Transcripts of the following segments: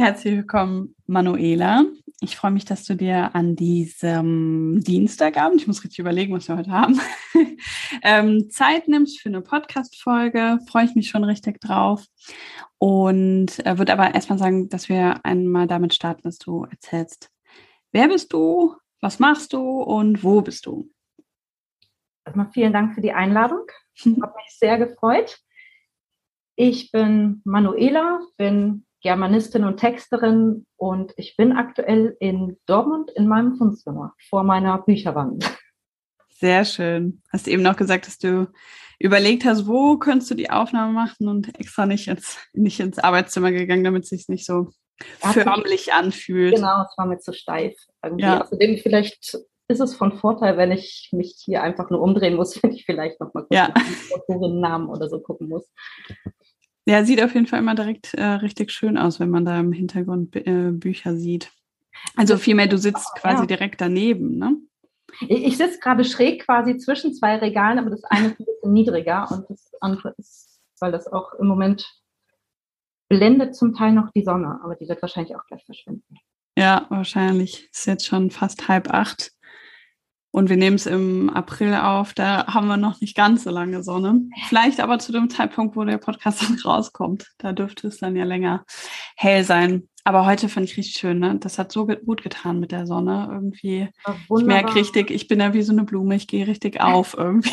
Herzlich willkommen, Manuela. Ich freue mich, dass du dir an diesem Dienstagabend, ich muss richtig überlegen, was wir heute haben, ähm, Zeit nimmst für eine Podcast-Folge. Freue ich mich schon richtig drauf. Und äh, würde aber erstmal sagen, dass wir einmal damit starten, dass du erzählst, wer bist du, was machst du und wo bist du? Erstmal vielen Dank für die Einladung. Ich habe mich sehr gefreut. Ich bin Manuela, bin Germanistin und Texterin und ich bin aktuell in Dortmund in meinem Wohnzimmer vor meiner Bücherwand. Sehr schön. Hast eben noch gesagt, dass du überlegt hast, wo könntest du die Aufnahme machen und extra nicht ins, nicht ins Arbeitszimmer gegangen, damit es sich nicht so förmlich anfühlt. Genau, es war mir zu steif. Irgendwie. Ja. Außerdem vielleicht ist es von Vorteil, wenn ich mich hier einfach nur umdrehen muss, wenn ich vielleicht noch mal kurz ja. Autorinnennamen oder so gucken muss. Ja, sieht auf jeden Fall immer direkt äh, richtig schön aus, wenn man da im Hintergrund äh, Bücher sieht. Also vielmehr, du sitzt quasi ja. direkt daneben, ne? Ich, ich sitze gerade schräg quasi zwischen zwei Regalen, aber das eine ist ein bisschen niedriger und das andere ist, weil das auch im Moment blendet zum Teil noch die Sonne, aber die wird wahrscheinlich auch gleich verschwinden. Ja, wahrscheinlich. Ist jetzt schon fast halb acht. Und wir nehmen es im April auf, da haben wir noch nicht ganz so lange Sonne. Vielleicht aber zu dem Zeitpunkt, wo der Podcast dann rauskommt. Da dürfte es dann ja länger hell sein. Aber heute fand ich richtig schön, ne? Das hat so gut getan mit der Sonne. Irgendwie. Ich merke richtig, ich bin ja wie so eine Blume, ich gehe richtig auf irgendwie.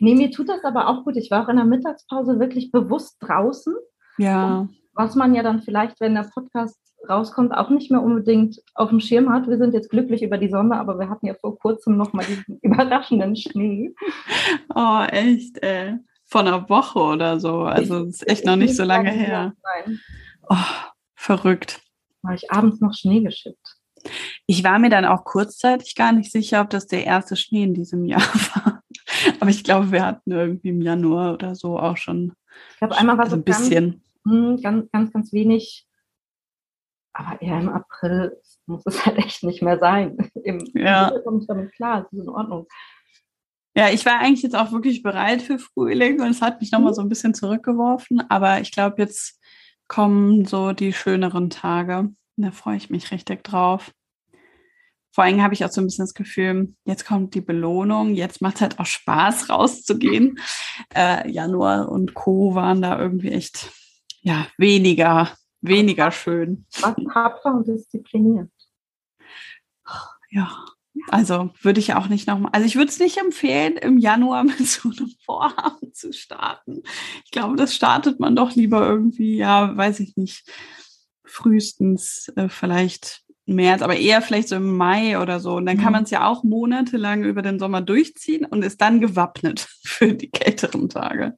Nee, mir tut das aber auch gut. Ich war auch in der Mittagspause wirklich bewusst draußen. Ja. was man ja dann vielleicht, wenn der Podcast rauskommt, auch nicht mehr unbedingt auf dem Schirm hat. Wir sind jetzt glücklich über die Sonne, aber wir hatten ja vor kurzem noch mal diesen überraschenden Schnee. Oh, echt, ey. Von einer Woche oder so. Also es ist echt noch nicht so lange her. Oh, verrückt. Habe ich abends noch Schnee geschickt. Ich war mir dann auch kurzzeitig gar nicht sicher, ob das der erste Schnee in diesem Jahr war. Aber ich glaube, wir hatten irgendwie im Januar oder so auch schon. Ich glaube, einmal war also ein bisschen. Ganz, ganz, ganz, ganz wenig aber eher im April muss es halt echt nicht mehr sein. Im ja. April komme ich damit klar, es ist in Ordnung. Ja, ich war eigentlich jetzt auch wirklich bereit für Frühling und es hat mich nochmal mhm. so ein bisschen zurückgeworfen. Aber ich glaube, jetzt kommen so die schöneren Tage. Da freue ich mich richtig drauf. Vor allem habe ich auch so ein bisschen das Gefühl, jetzt kommt die Belohnung, jetzt macht es halt auch Spaß, rauszugehen. Äh, Januar und Co. waren da irgendwie echt ja, weniger weniger schön. Was tapfer und diszipliniert. Ja, also würde ich auch nicht nochmal, also ich würde es nicht empfehlen, im Januar mit so einem Vorhaben zu starten. Ich glaube, das startet man doch lieber irgendwie, ja, weiß ich nicht, frühestens äh, vielleicht März, aber eher vielleicht so im Mai oder so. Und dann kann mhm. man es ja auch monatelang über den Sommer durchziehen und ist dann gewappnet für die kälteren Tage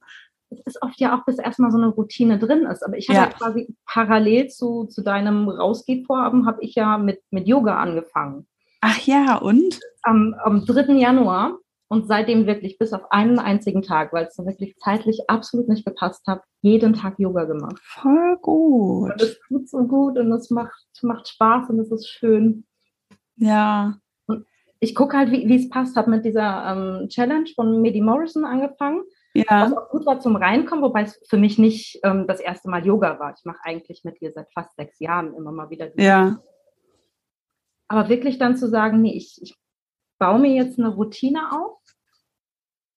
es ist oft ja auch, bis erstmal so eine Routine drin ist. Aber ich habe ja. ja quasi parallel zu, zu deinem Rausgehvorhaben, habe ich ja mit, mit Yoga angefangen. Ach ja, und? Am, am 3. Januar und seitdem wirklich bis auf einen einzigen Tag, weil es so wirklich zeitlich absolut nicht gepasst hat, jeden Tag Yoga gemacht. Voll gut. Und es tut so gut und es macht, macht Spaß und es ist schön. Ja. Und ich gucke halt, wie es passt. Habe mit dieser ähm, Challenge von Medi Morrison angefangen ja. Was auch gut war zum Reinkommen, wobei es für mich nicht ähm, das erste Mal Yoga war. Ich mache eigentlich mit ihr seit fast sechs Jahren immer mal wieder. Ja. Aber wirklich dann zu sagen, nee, ich, ich baue mir jetzt eine Routine auf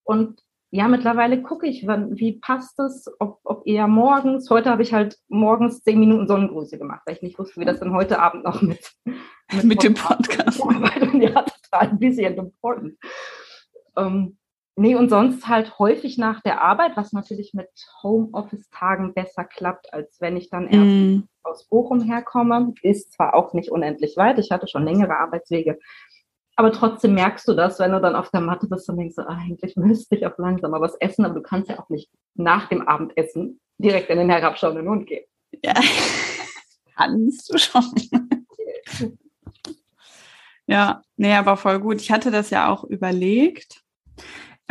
und ja, mittlerweile gucke ich, wann, wie passt es, ob, ob eher morgens. Heute habe ich halt morgens zehn Minuten Sonnengrüße gemacht, weil ich nicht wusste, wie das dann heute Abend noch mit, mit, mit dem Podcast. Ja, total busy and important. Ähm, Nee, und sonst halt häufig nach der Arbeit, was natürlich mit Homeoffice-Tagen besser klappt, als wenn ich dann erst mm. aus Bochum herkomme. Ist zwar auch nicht unendlich weit, ich hatte schon längere Arbeitswege, aber trotzdem merkst du das, wenn du dann auf der Matte bist und denkst, ah, eigentlich müsste ich auch langsam was essen, aber du kannst ja auch nicht nach dem Abendessen direkt in den herabschauenden Hund gehen. Ja, kannst du schon. ja, nee, aber voll gut. Ich hatte das ja auch überlegt.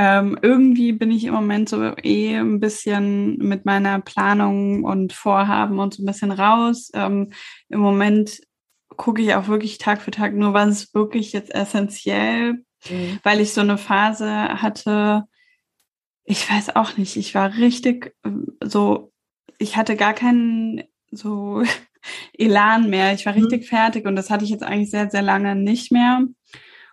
Ähm, irgendwie bin ich im Moment so eh ein bisschen mit meiner Planung und Vorhaben und so ein bisschen raus. Ähm, Im Moment gucke ich auch wirklich Tag für Tag nur, was ist wirklich jetzt essentiell, mhm. weil ich so eine Phase hatte, ich weiß auch nicht, ich war richtig ähm, so, ich hatte gar keinen so Elan mehr. Ich war mhm. richtig mhm. fertig und das hatte ich jetzt eigentlich sehr, sehr lange nicht mehr.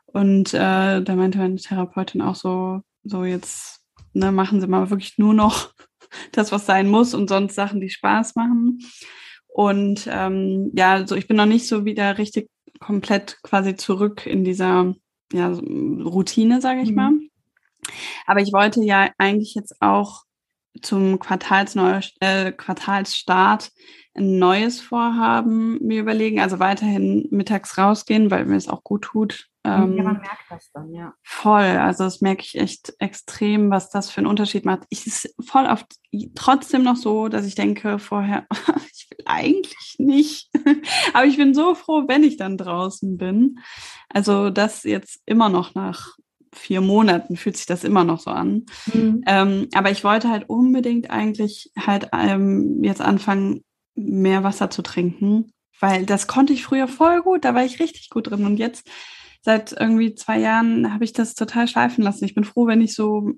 Und äh, da meinte meine Therapeutin auch so, so jetzt ne, machen Sie mal wirklich nur noch das, was sein muss und sonst Sachen, die Spaß machen. Und ähm, ja, so ich bin noch nicht so wieder richtig komplett quasi zurück in dieser ja, Routine, sage ich mhm. mal. Aber ich wollte ja eigentlich jetzt auch zum Quartalsneu äh, Quartalsstart ein neues Vorhaben mir überlegen, also weiterhin mittags rausgehen, weil mir es auch gut tut. Ähm, ja, man merkt das dann, ja. Voll, also das merke ich echt extrem, was das für einen Unterschied macht. Ich ist voll oft trotzdem noch so, dass ich denke vorher, ich will eigentlich nicht. Aber ich bin so froh, wenn ich dann draußen bin. Also das jetzt immer noch nach vier Monaten fühlt sich das immer noch so an. Mhm. Ähm, aber ich wollte halt unbedingt eigentlich halt ähm, jetzt anfangen, mehr Wasser zu trinken, weil das konnte ich früher voll gut, da war ich richtig gut drin. Und jetzt seit irgendwie zwei Jahren habe ich das total schleifen lassen. Ich bin froh, wenn ich so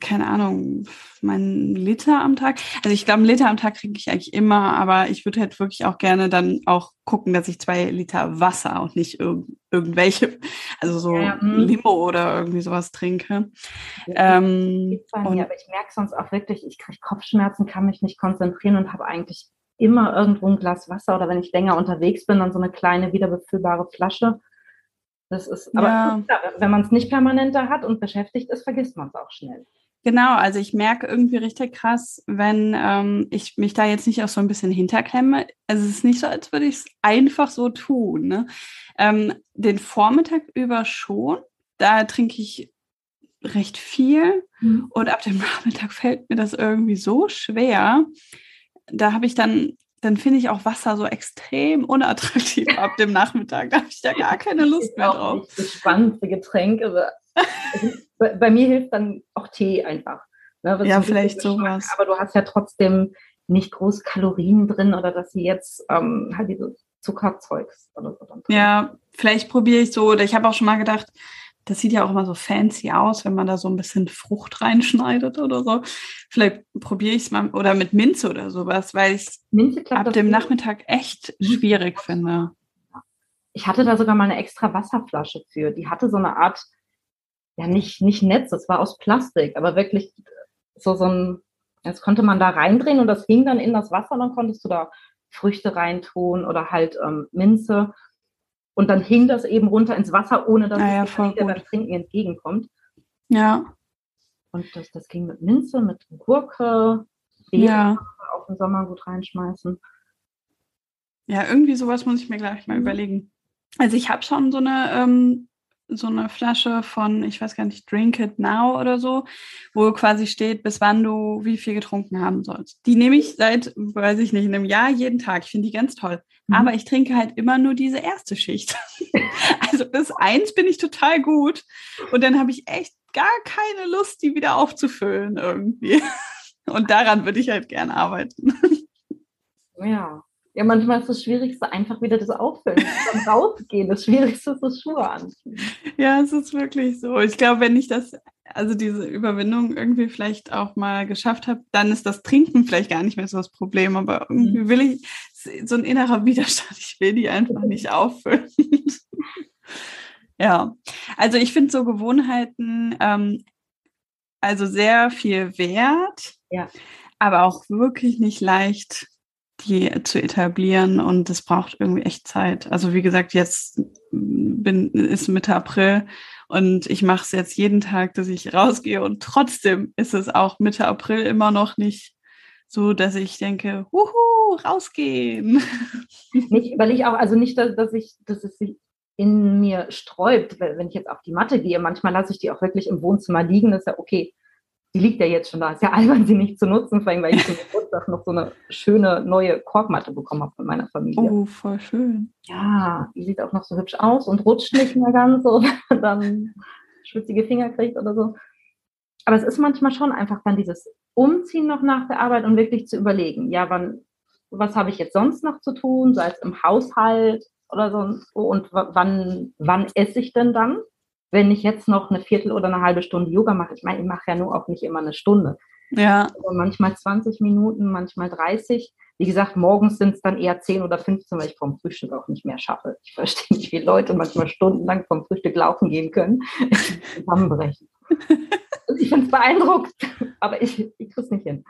keine Ahnung, mein Liter am Tag. Also ich glaube, einen Liter am Tag kriege ich eigentlich immer, aber ich würde halt wirklich auch gerne dann auch gucken, dass ich zwei Liter Wasser und nicht irg irgendwelche, also so ja, hm. Limo oder irgendwie sowas trinke. Ja, ähm, und, aber ich merke sonst auch wirklich, ich kriege Kopfschmerzen, kann mich nicht konzentrieren und habe eigentlich immer irgendwo ein Glas Wasser oder wenn ich länger unterwegs bin, dann so eine kleine wiederbefüllbare Flasche. Das ist, aber ja. wenn man es nicht permanent da hat und beschäftigt ist, vergisst man es auch schnell. Genau, also ich merke irgendwie richtig krass, wenn ähm, ich mich da jetzt nicht auch so ein bisschen hinterklemme. Also es ist nicht so, als würde ich es einfach so tun. Ne? Ähm, den Vormittag über schon, da trinke ich recht viel mhm. und ab dem Nachmittag fällt mir das irgendwie so schwer. Da habe ich dann dann finde ich auch Wasser so extrem unattraktiv ab dem Nachmittag. Da habe ich da gar keine Lust mehr drauf. Das spannendste Getränk. Also, bei, bei, mir hilft dann auch Tee einfach. Ne, ja, vielleicht sowas. Aber du hast ja trotzdem nicht groß Kalorien drin oder dass sie jetzt ähm, halt diese Zuckerzeugs oder so. Ja, vielleicht probiere ich so, oder ich habe auch schon mal gedacht, das sieht ja auch immer so fancy aus, wenn man da so ein bisschen Frucht reinschneidet oder so. Vielleicht probiere ich es mal oder mit Minze oder sowas, weil ich ab dem Nachmittag echt schwierig finde. Ich hatte da sogar mal eine extra Wasserflasche für. Die hatte so eine Art, ja nicht, nicht Netz, das war aus Plastik, aber wirklich so, so ein, das konnte man da reindrehen und das hing dann in das Wasser, dann konntest du da Früchte reintun oder halt ähm, Minze. Und dann hing das eben runter ins Wasser, ohne dass ja, es ja, beim Trinken entgegenkommt. Ja. Und das, das ging mit Minze, mit Gurke, Beeren ja. auch im Sommer gut reinschmeißen. Ja, irgendwie sowas muss ich mir gleich mal mhm. überlegen. Also ich habe schon so eine ähm, so eine Flasche von, ich weiß gar nicht, Drink It Now oder so, wo quasi steht, bis wann du wie viel getrunken haben sollst. Die nehme ich seit, weiß ich nicht, einem Jahr jeden Tag. Ich finde die ganz toll. Mhm. Aber ich trinke halt immer nur diese erste Schicht. also bis eins bin ich total gut. Und dann habe ich echt gar keine Lust, die wieder aufzufüllen irgendwie. Und daran würde ich halt gerne arbeiten. Ja, ja, manchmal ist das Schwierigste einfach wieder das Auffüllen, dann rausgehen. Das Schwierigste ist das Schuhe anziehen. Ja, es ist wirklich so. Ich glaube, wenn ich das, also diese Überwindung irgendwie vielleicht auch mal geschafft habe, dann ist das Trinken vielleicht gar nicht mehr so das Problem. Aber irgendwie mhm. will ich, so ein innerer Widerstand, ich will die einfach nicht auffüllen. ja, also ich finde so Gewohnheiten ähm, also sehr viel wert, ja. aber auch wirklich nicht leicht die zu etablieren und es braucht irgendwie echt Zeit. Also wie gesagt, jetzt bin, ist Mitte April und ich mache es jetzt jeden Tag, dass ich rausgehe und trotzdem ist es auch Mitte April immer noch nicht so, dass ich denke, huhu, rausgehen. Ich überlege auch, also nicht, dass, dass ich, dass es sich in mir sträubt, wenn ich jetzt auf die Matte gehe. Manchmal lasse ich die auch wirklich im Wohnzimmer liegen, das ist ja okay. Die liegt ja jetzt schon da. Ist ja albern, sie nicht zu nutzen, vor allem, weil ich zum Geburtstag noch so eine schöne neue Korkmatte bekommen habe von meiner Familie. Oh, voll schön. Ja, die sieht auch noch so hübsch aus und rutscht nicht mehr ganz man dann schwitzige Finger kriegt oder so. Aber es ist manchmal schon einfach dann dieses Umziehen noch nach der Arbeit und wirklich zu überlegen, ja, wann, was habe ich jetzt sonst noch zu tun, sei es im Haushalt oder sonst wo und wann, wann esse ich denn dann? Wenn ich jetzt noch eine Viertel oder eine halbe Stunde Yoga mache, ich meine, ich mache ja nur auch nicht immer eine Stunde. Ja. Also manchmal 20 Minuten, manchmal 30. Wie gesagt, morgens sind es dann eher 10 oder 15, weil ich vom Frühstück auch nicht mehr schaffe. Ich verstehe nicht, wie Leute manchmal stundenlang vom Frühstück laufen gehen können. Zusammenbrechen. Also ich finde es beeindruckend, aber ich, ich kriege es nicht hin.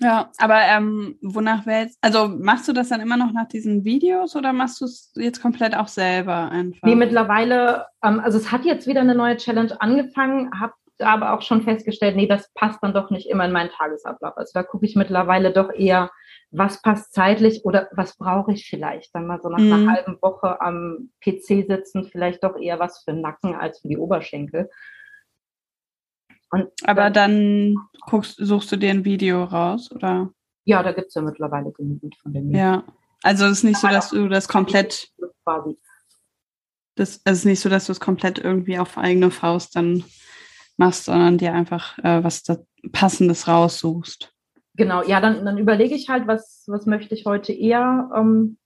Ja, aber ähm, wonach wäre jetzt, also machst du das dann immer noch nach diesen Videos oder machst du es jetzt komplett auch selber einfach? Nee, mittlerweile, ähm, also es hat jetzt wieder eine neue Challenge angefangen, habe aber auch schon festgestellt, nee, das passt dann doch nicht immer in meinen Tagesablauf. Also da gucke ich mittlerweile doch eher, was passt zeitlich oder was brauche ich vielleicht. Dann mal so nach mhm. einer halben Woche am PC sitzen, vielleicht doch eher was für den Nacken als für die Oberschenkel. Und Aber dann guckst, suchst du dir ein Video raus, oder? Ja, da gibt es ja mittlerweile genügend von den Ja, also es ist nicht so, dass du das komplett. Quasi. Das es ist nicht so, dass du es komplett irgendwie auf eigene Faust dann machst, sondern dir einfach äh, was Passendes raussuchst. Genau, ja, dann, dann überlege ich halt, was, was möchte ich heute eher ähm,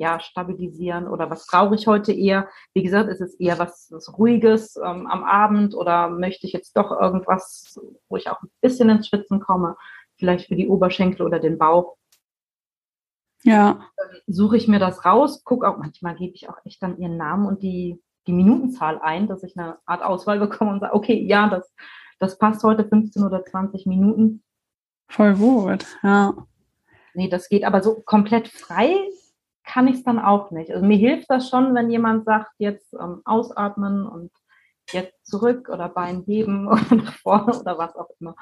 ja, stabilisieren oder was brauche ich heute eher? Wie gesagt, ist es eher was, was Ruhiges ähm, am Abend oder möchte ich jetzt doch irgendwas, wo ich auch ein bisschen ins Schwitzen komme, vielleicht für die Oberschenkel oder den Bauch? Ja. Dann suche ich mir das raus, gucke auch, manchmal gebe ich auch echt dann ihren Namen und die, die Minutenzahl ein, dass ich eine Art Auswahl bekomme und sage, okay, ja, das, das passt heute 15 oder 20 Minuten. Voll gut, ja. Nee, das geht aber so komplett frei kann ich es dann auch nicht. Also mir hilft das schon, wenn jemand sagt, jetzt ähm, ausatmen und jetzt zurück oder Bein heben oder nach vorne oder was auch immer.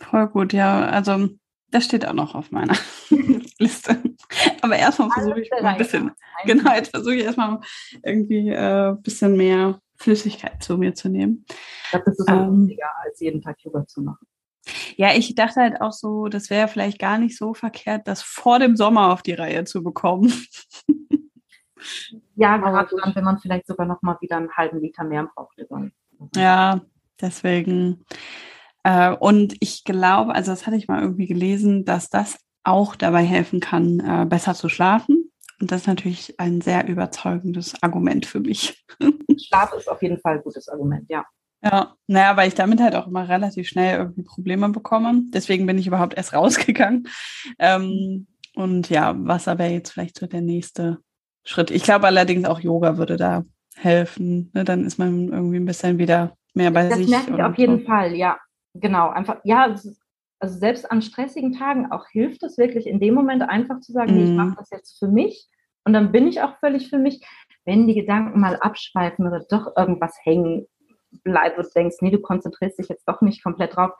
Voll gut, ja. Also das steht auch noch auf meiner Liste. Aber erstmal versuche ich ein bisschen, genau, jetzt versuche ich erstmal irgendwie ein äh, bisschen mehr Flüssigkeit zu mir zu nehmen. Das ist ähm, wichtiger, als jeden Tag Yoga zu machen. Ja, ich dachte halt auch so, das wäre vielleicht gar nicht so verkehrt, das vor dem Sommer auf die Reihe zu bekommen. ja, gerade dann, wenn man vielleicht sogar noch mal wieder einen halben Liter mehr braucht. Ja, deswegen. Äh, und ich glaube, also das hatte ich mal irgendwie gelesen, dass das auch dabei helfen kann, äh, besser zu schlafen. Und das ist natürlich ein sehr überzeugendes Argument für mich. Schlaf ist auf jeden Fall ein gutes Argument, ja. Ja, naja, weil ich damit halt auch immer relativ schnell irgendwie Probleme bekomme. Deswegen bin ich überhaupt erst rausgegangen. Ähm, und ja, Wasser wäre jetzt vielleicht so der nächste Schritt. Ich glaube allerdings auch Yoga würde da helfen. Ne? Dann ist man irgendwie ein bisschen wieder mehr bei das sich. Das merke ich auf jeden so. Fall, ja. Genau, einfach, ja, also selbst an stressigen Tagen auch hilft es wirklich in dem Moment einfach zu sagen, mm. nee, ich mache mhm. das jetzt für mich und dann bin ich auch völlig für mich. Wenn die Gedanken mal abschweifen oder doch irgendwas hängen bleibst und denkst, nee, du konzentrierst dich jetzt doch nicht komplett drauf,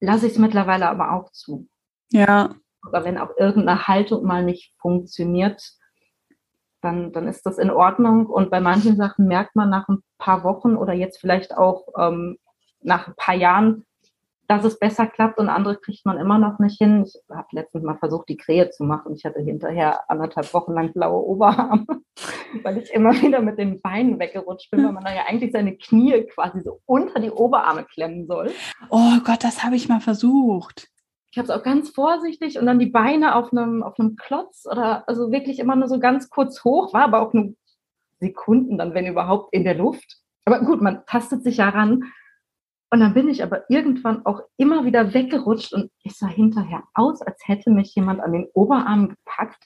lasse ich es mittlerweile aber auch zu. Ja. Oder wenn auch irgendeine Haltung mal nicht funktioniert, dann, dann ist das in Ordnung. Und bei manchen Sachen merkt man nach ein paar Wochen oder jetzt vielleicht auch ähm, nach ein paar Jahren, dass es besser klappt und andere kriegt man immer noch nicht hin. Ich habe letztens mal versucht, die Krähe zu machen. Ich hatte hinterher anderthalb Wochen lang blaue Oberarme, weil ich immer wieder mit den Beinen weggerutscht bin, weil man da ja eigentlich seine Knie quasi so unter die Oberarme klemmen soll. Oh Gott, das habe ich mal versucht. Ich habe es auch ganz vorsichtig und dann die Beine auf einem, auf einem Klotz oder also wirklich immer nur so ganz kurz hoch, war aber auch nur Sekunden dann, wenn überhaupt, in der Luft. Aber gut, man tastet sich ja ran und dann bin ich aber irgendwann auch immer wieder weggerutscht und ich sah hinterher aus, als hätte mich jemand an den Oberarm gepackt.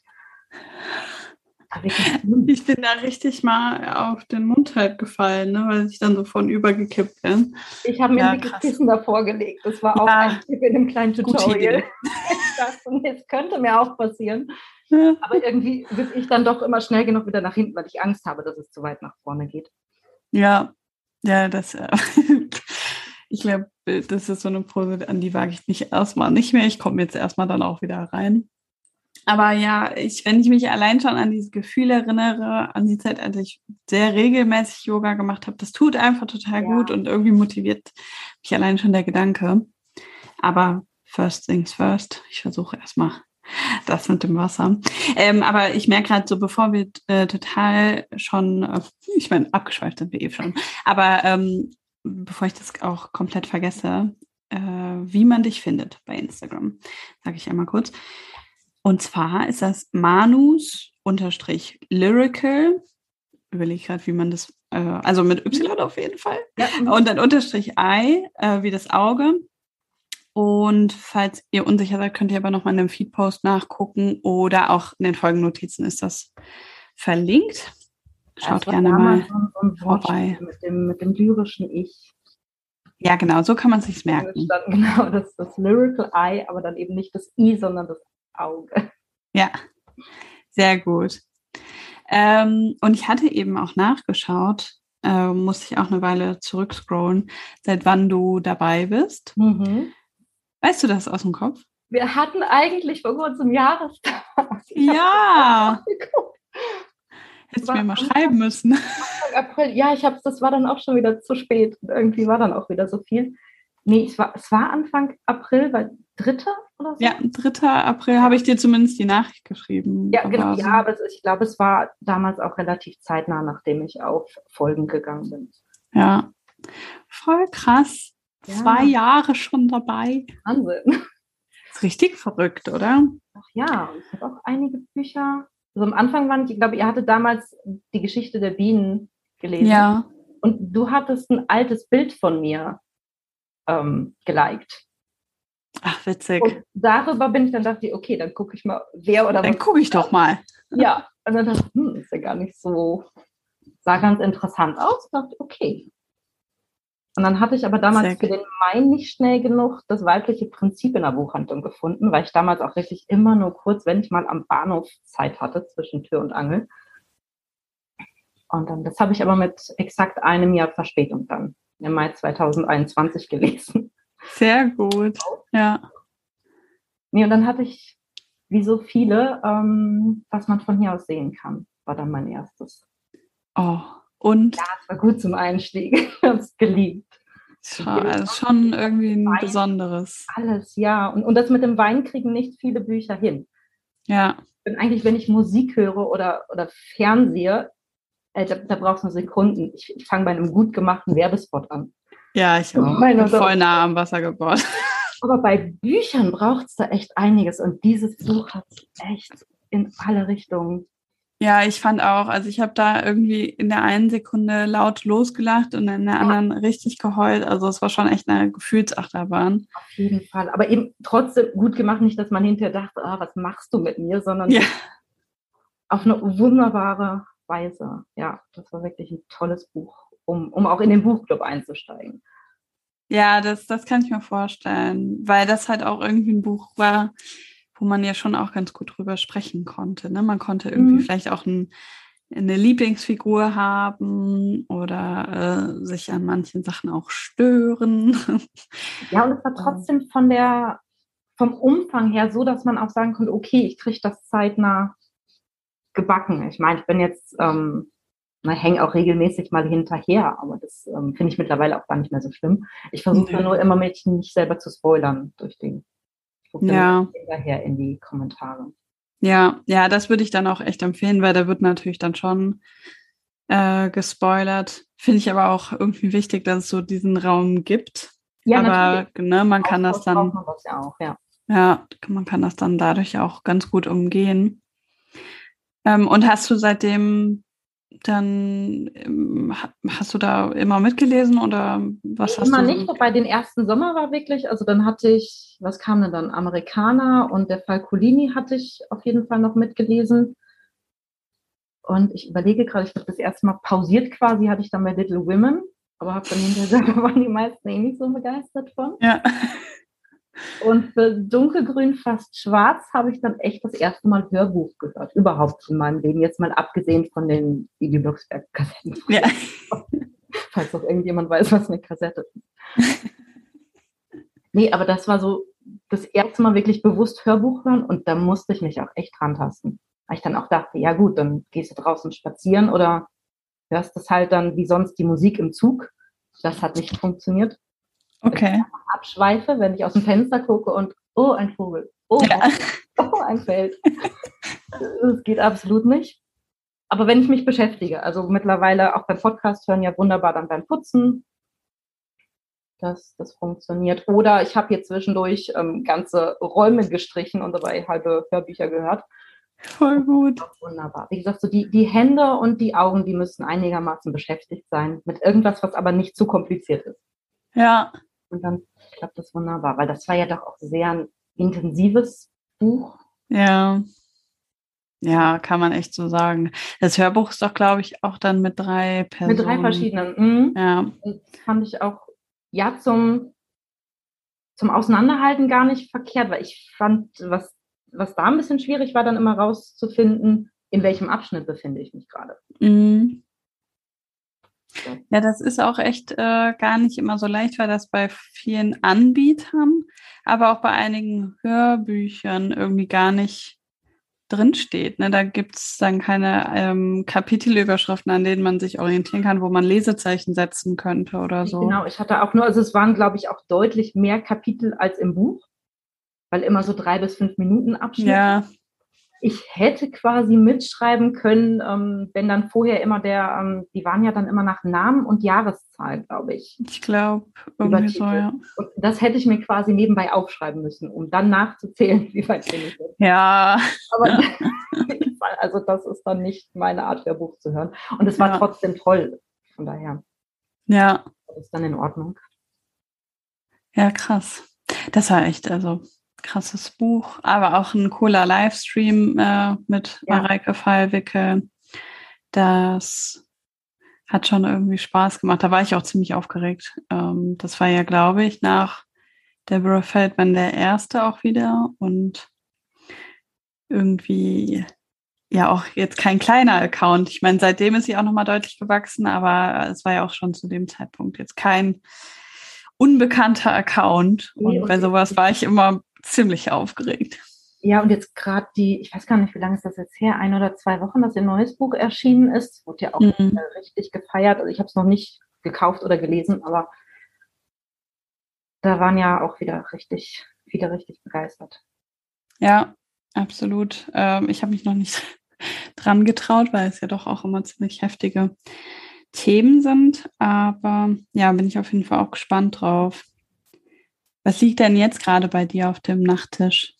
Ich bin da richtig mal auf den Mund halt gefallen, ne, weil ich dann so von übergekippt bin. Ich habe mir ja, ein dickes Kissen davor gelegt. Das war auch ja, ein Tipp in einem kleinen Tutorial. das könnte mir auch passieren. Aber irgendwie bin ich dann doch immer schnell genug wieder nach hinten, weil ich Angst habe, dass es zu weit nach vorne geht. Ja, ja, das äh, ich glaube, das ist so eine Pose, an die wage ich mich erstmal nicht mehr. Ich komme jetzt erstmal dann auch wieder rein. Aber ja, ich, wenn ich mich allein schon an dieses Gefühl erinnere, an die Zeit, als ich sehr regelmäßig Yoga gemacht habe, das tut einfach total ja. gut und irgendwie motiviert mich allein schon der Gedanke. Aber first things first, ich versuche erstmal das mit dem Wasser. Ähm, aber ich merke gerade so, bevor wir äh, total schon, äh, ich meine, abgeschweift sind wir eh schon, aber ähm, bevor ich das auch komplett vergesse, äh, wie man dich findet bei Instagram, sage ich einmal kurz. Und zwar ist das Manus unterstrich lyrical. Überlege gerade, wie man das, äh, also mit Y auf jeden Fall. Ja. Und dann unterstrich I, äh, wie das Auge. Und falls ihr unsicher seid, könnt ihr aber nochmal in dem Feedpost nachgucken oder auch in den Folgennotizen ist das verlinkt. Schaut ja, gerne mal vorbei. Mit dem, mit dem lyrischen Ich. Ja, genau, so kann man sich merken. Genau, das, das Lyrical Eye, aber dann eben nicht das I, sondern das Auge. Ja, sehr gut. Ähm, und ich hatte eben auch nachgeschaut, äh, musste ich auch eine Weile zurückscrollen, seit wann du dabei bist. Mhm. Weißt du das aus dem Kopf? Wir hatten eigentlich vor kurzem Jahrestag. Ja. Hättest du mir mal schreiben müssen. April. Ja, ich habe das war dann auch schon wieder zu spät. Irgendwie war dann auch wieder so viel. Nee, es war, es war Anfang April, weil dritter oder so? Ja, 3. April habe ich dir zumindest die Nachricht geschrieben. Ja, genau. Ja, aber ich glaube, es war damals auch relativ zeitnah, nachdem ich auf Folgen gegangen bin. Ja, voll krass. Ja. Zwei Jahre schon dabei. Wahnsinn. Ist richtig verrückt, oder? Ach ja, ich habe auch einige Bücher. Also am Anfang waren, ich glaube, ihr hattet damals die Geschichte der Bienen gelesen. Ja. Und du hattest ein altes Bild von mir ähm, geliked. Ach, witzig. Und darüber bin ich dann dachte, okay, dann gucke ich mal, wer oder. Dann gucke ich doch mal. Ja, und dann dachte ich, hm, ist ja gar nicht so, sah ganz interessant aus. Ich dachte, okay. Und dann hatte ich aber damals für den Main nicht schnell genug das weibliche Prinzip in der Buchhandlung gefunden, weil ich damals auch wirklich immer nur kurz, wenn ich mal am Bahnhof Zeit hatte, zwischen Tür und Angel. Und dann, das habe ich aber mit exakt einem Jahr Verspätung dann im Mai 2021 gelesen. Sehr gut, ja. Nee, und dann hatte ich, wie so viele, ähm, was man von hier aus sehen kann, war dann mein erstes. Oh, und? Ja, es war gut zum Einstieg. Ich habe es geliebt. Schon, also schon irgendwie ein Wein, besonderes. Alles, ja. Und, und das mit dem Wein kriegen nicht viele Bücher hin. Ja. Und eigentlich, wenn ich Musik höre oder, oder Fernsehe, äh, da, da brauchst du Sekunden. Ich, ich fange bei einem gut gemachten Werbespot an. Ja, ich auch. Bin voll nah am Wasser gebaut. Aber bei Büchern braucht es da echt einiges. Und dieses Buch hat echt in alle Richtungen. Ja, ich fand auch, also ich habe da irgendwie in der einen Sekunde laut losgelacht und in der ja. anderen richtig geheult. Also es war schon echt eine Gefühlsachterbahn. Auf jeden Fall. Aber eben trotzdem gut gemacht, nicht, dass man hinterher dachte, ah, was machst du mit mir, sondern ja. auf eine wunderbare Weise. Ja, das war wirklich ein tolles Buch um, um auch in den Buchclub einzusteigen. Ja, das, das kann ich mir vorstellen, weil das halt auch irgendwie ein Buch war, wo man ja schon auch ganz gut drüber sprechen konnte. Ne? Man konnte irgendwie mhm. vielleicht auch ein, eine Lieblingsfigur haben oder äh, sich an manchen Sachen auch stören. Ja, und es war trotzdem von der, vom Umfang her so, dass man auch sagen konnte, okay, ich kriege das zeitnah gebacken. Ich meine, ich bin jetzt ähm, na, hänge auch regelmäßig mal hinterher, aber das ähm, finde ich mittlerweile auch gar nicht mehr so schlimm. Ich versuche nee. nur immer mich nicht selber zu spoilern durch den. Ich gucke ja. hinterher in die Kommentare. Ja, ja, das würde ich dann auch echt empfehlen, weil da wird natürlich dann schon äh, gespoilert. Finde ich aber auch irgendwie wichtig, dass es so diesen Raum gibt. Ja, aber ne, man kann das dann. Man das ja, auch, ja. ja, man kann das dann dadurch auch ganz gut umgehen. Ähm, und hast du seitdem dann ähm, hast du da immer mitgelesen oder was nee, hast immer du? Immer nicht, wobei den ersten Sommer war wirklich, also dann hatte ich, was kam denn dann? Amerikaner und der Falcolini hatte ich auf jeden Fall noch mitgelesen. Und ich überlege gerade, ich habe das erste Mal pausiert quasi, hatte ich dann bei Little Women, aber habe dann hinterher gesagt, waren die meisten eh nicht so begeistert von. Ja. Und für Dunkelgrün fast schwarz habe ich dann echt das erste Mal Hörbuch gehört. Überhaupt in meinem Leben. Jetzt mal abgesehen von den Idi Blocksberg-Kassetten. Ja. Falls noch irgendjemand weiß, was eine Kassette ist. nee, aber das war so das erste Mal wirklich bewusst Hörbuch hören und da musste ich mich auch echt rantasten. Weil ich dann auch dachte, ja gut, dann gehst du draußen spazieren oder hörst das halt dann wie sonst die Musik im Zug. Das hat nicht funktioniert. Okay. abschweife, wenn ich aus dem Fenster gucke und oh, ein Vogel, oh, ja. oh ein Feld. das geht absolut nicht. Aber wenn ich mich beschäftige, also mittlerweile auch beim Podcast hören ja wunderbar dann beim Putzen, dass das funktioniert. Oder ich habe hier zwischendurch ähm, ganze Räume gestrichen und dabei halbe Hörbücher gehört. Voll gut. Wunderbar. Wie gesagt, so die, die Hände und die Augen, die müssen einigermaßen beschäftigt sein mit irgendwas, was aber nicht zu kompliziert ist. Ja. Und dann klappt das wunderbar, weil das war ja doch auch sehr ein intensives Buch. Ja. Ja, kann man echt so sagen. Das Hörbuch ist doch, glaube ich, auch dann mit drei Personen. Mit drei verschiedenen. Mhm. Ja. Das fand ich auch, ja, zum, zum Auseinanderhalten gar nicht verkehrt, weil ich fand, was, was da ein bisschen schwierig war, dann immer rauszufinden, in welchem Abschnitt befinde ich mich gerade. Mhm. Ja, das ist auch echt äh, gar nicht immer so leicht, weil das bei vielen Anbietern, aber auch bei einigen Hörbüchern irgendwie gar nicht drinsteht. Ne? Da gibt es dann keine ähm, Kapitelüberschriften, an denen man sich orientieren kann, wo man Lesezeichen setzen könnte oder so. Genau, ich hatte auch nur, also es waren, glaube ich, auch deutlich mehr Kapitel als im Buch, weil immer so drei bis fünf Minuten Abschnitt. Ja ich hätte quasi mitschreiben können, ähm, wenn dann vorher immer der, ähm, die waren ja dann immer nach Namen und Jahreszahl, glaube ich. Ich glaube, irgendwie so, ja. Und das hätte ich mir quasi nebenbei aufschreiben müssen, um dann nachzuzählen, wie weit bin ich jetzt. Ja. Aber also das ist dann nicht meine Art, Hörbuch zu hören. Und es war ja. trotzdem toll, von daher. Ja. Das ist dann in Ordnung. Ja, krass. Das war echt, also krasses Buch, aber auch ein cooler Livestream äh, mit ja. Mareike Fallwicke. Das hat schon irgendwie Spaß gemacht. Da war ich auch ziemlich aufgeregt. Ähm, das war ja, glaube ich, nach Deborah Feldman der erste auch wieder und irgendwie ja auch jetzt kein kleiner Account. Ich meine, seitdem ist sie auch nochmal deutlich gewachsen, aber es war ja auch schon zu dem Zeitpunkt jetzt kein unbekannter Account. Und bei sowas war ich immer ziemlich aufgeregt. Ja, und jetzt gerade die, ich weiß gar nicht, wie lange ist das jetzt her, ein oder zwei Wochen, dass ihr neues Buch erschienen ist. Wurde ja auch mhm. richtig gefeiert. Also ich habe es noch nicht gekauft oder gelesen, aber da waren ja auch wieder richtig, wieder richtig begeistert. Ja, absolut. Ähm, ich habe mich noch nicht dran getraut, weil es ja doch auch immer ziemlich heftige Themen sind. Aber ja, bin ich auf jeden Fall auch gespannt drauf. Was liegt denn jetzt gerade bei dir auf dem Nachttisch?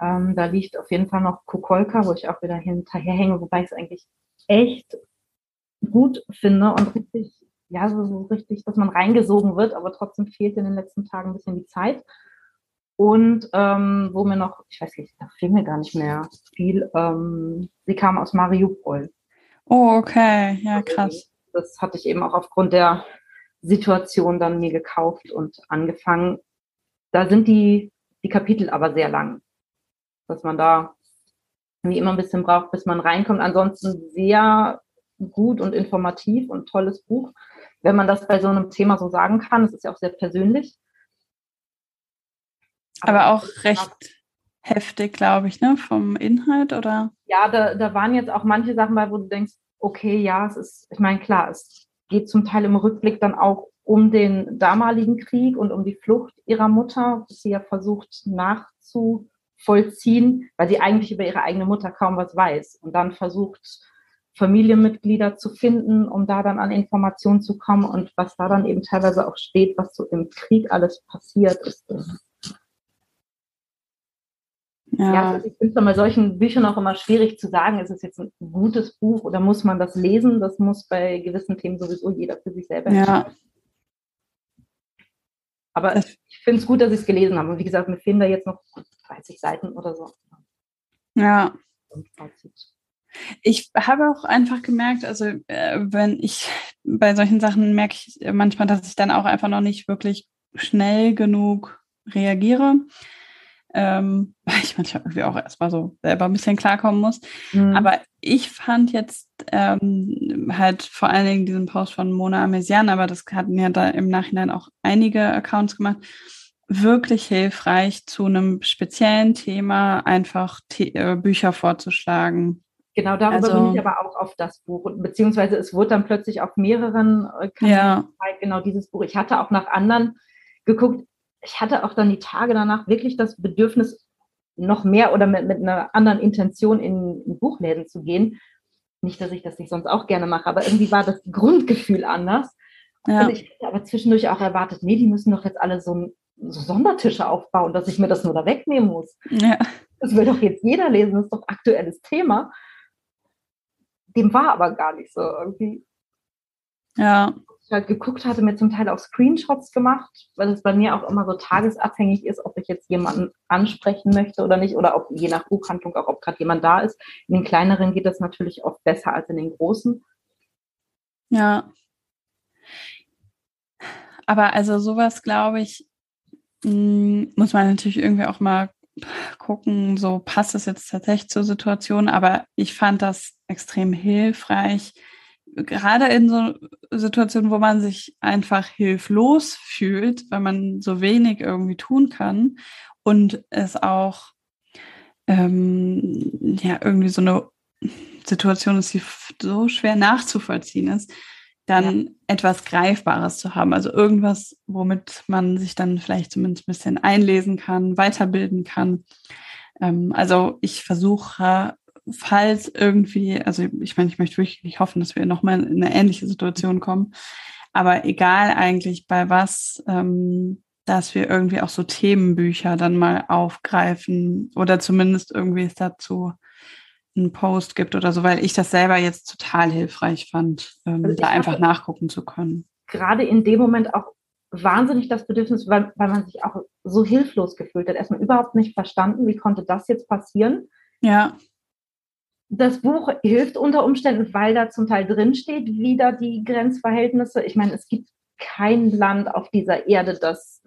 Ähm, da liegt auf jeden Fall noch Kukolka, wo ich auch wieder hinterherhänge, wobei ich es eigentlich echt gut finde und richtig, ja, so, so richtig, dass man reingesogen wird, aber trotzdem fehlt in den letzten Tagen ein bisschen die Zeit. Und ähm, wo mir noch, ich weiß nicht, da fehlt mir gar nicht mehr viel, ähm, sie kam aus Mariupol. Oh, okay, ja, krass. Das hatte ich eben auch aufgrund der Situation dann mir gekauft und angefangen. Da sind die, die Kapitel aber sehr lang, dass man da wie immer ein bisschen braucht, bis man reinkommt. Ansonsten sehr gut und informativ und tolles Buch, wenn man das bei so einem Thema so sagen kann. Es ist ja auch sehr persönlich. Aber, aber auch recht heftig, glaube ich, ne, vom Inhalt, oder? Ja, da, da waren jetzt auch manche Sachen bei, wo du denkst, okay, ja, es ist, ich meine, klar, es geht zum Teil im Rückblick dann auch um den damaligen Krieg und um die Flucht ihrer Mutter, die sie ja versucht nachzuvollziehen, weil sie eigentlich über ihre eigene Mutter kaum was weiß und dann versucht, Familienmitglieder zu finden, um da dann an Informationen zu kommen und was da dann eben teilweise auch steht, was so im Krieg alles passiert ist. Ja, ja also ich finde es bei solchen Büchern auch immer schwierig zu sagen, ist es jetzt ein gutes Buch oder muss man das lesen? Das muss bei gewissen Themen sowieso jeder für sich selber entscheiden. Ja. Aber ich finde es gut, dass ich es gelesen habe. Und wie gesagt, mir fehlen da jetzt noch 30 Seiten oder so. Ja. Ich habe auch einfach gemerkt, also äh, wenn ich bei solchen Sachen merke ich manchmal, dass ich dann auch einfach noch nicht wirklich schnell genug reagiere ähm, weil ich manchmal irgendwie auch erstmal so selber ein bisschen klarkommen muss. Mhm. Aber ich fand jetzt ähm, halt vor allen Dingen diesen Post von Mona Amesian, aber das hatten ja da im Nachhinein auch einige Accounts gemacht, wirklich hilfreich, zu einem speziellen Thema einfach The äh, Bücher vorzuschlagen. Genau, darüber also, bin ich aber auch auf das Buch, beziehungsweise es wurde dann plötzlich auf mehreren äh, Kanälen ja. genau dieses Buch. Ich hatte auch nach anderen geguckt. Ich hatte auch dann die Tage danach wirklich das Bedürfnis, noch mehr oder mit, mit einer anderen Intention in, in Buchläden zu gehen. Nicht, dass ich das nicht sonst auch gerne mache, aber irgendwie war das Grundgefühl anders. Ja. Und ich hätte aber zwischendurch auch erwartet, nee, die müssen doch jetzt alle so, so Sondertische aufbauen, dass ich mir das nur da wegnehmen muss. Ja. Das will doch jetzt jeder lesen, das ist doch aktuelles Thema. Dem war aber gar nicht so irgendwie. Ja halt geguckt hatte, mir zum Teil auch Screenshots gemacht, weil es bei mir auch immer so tagesabhängig ist, ob ich jetzt jemanden ansprechen möchte oder nicht oder ob je nach Buchhandlung auch, ob gerade jemand da ist. In den kleineren geht das natürlich oft besser als in den großen. Ja. Aber also sowas, glaube ich, mm, muss man natürlich irgendwie auch mal gucken, so passt es jetzt tatsächlich zur Situation. Aber ich fand das extrem hilfreich, gerade in so Situationen, wo man sich einfach hilflos fühlt, weil man so wenig irgendwie tun kann und es auch ähm, ja irgendwie so eine Situation ist, die so schwer nachzuvollziehen ist, dann ja. etwas Greifbares zu haben. Also irgendwas, womit man sich dann vielleicht zumindest ein bisschen einlesen kann, weiterbilden kann. Ähm, also ich versuche falls irgendwie, also ich meine, ich möchte wirklich hoffen, dass wir nochmal in eine ähnliche Situation kommen, aber egal eigentlich bei was, ähm, dass wir irgendwie auch so Themenbücher dann mal aufgreifen oder zumindest irgendwie es dazu einen Post gibt oder so, weil ich das selber jetzt total hilfreich fand, ähm, also da einfach nachgucken zu können. Gerade in dem Moment auch wahnsinnig das Bedürfnis, weil, weil man sich auch so hilflos gefühlt hat, erstmal überhaupt nicht verstanden, wie konnte das jetzt passieren. Ja das Buch hilft unter Umständen, weil da zum Teil drinsteht, wieder die Grenzverhältnisse. Ich meine, es gibt kein Land auf dieser Erde, das,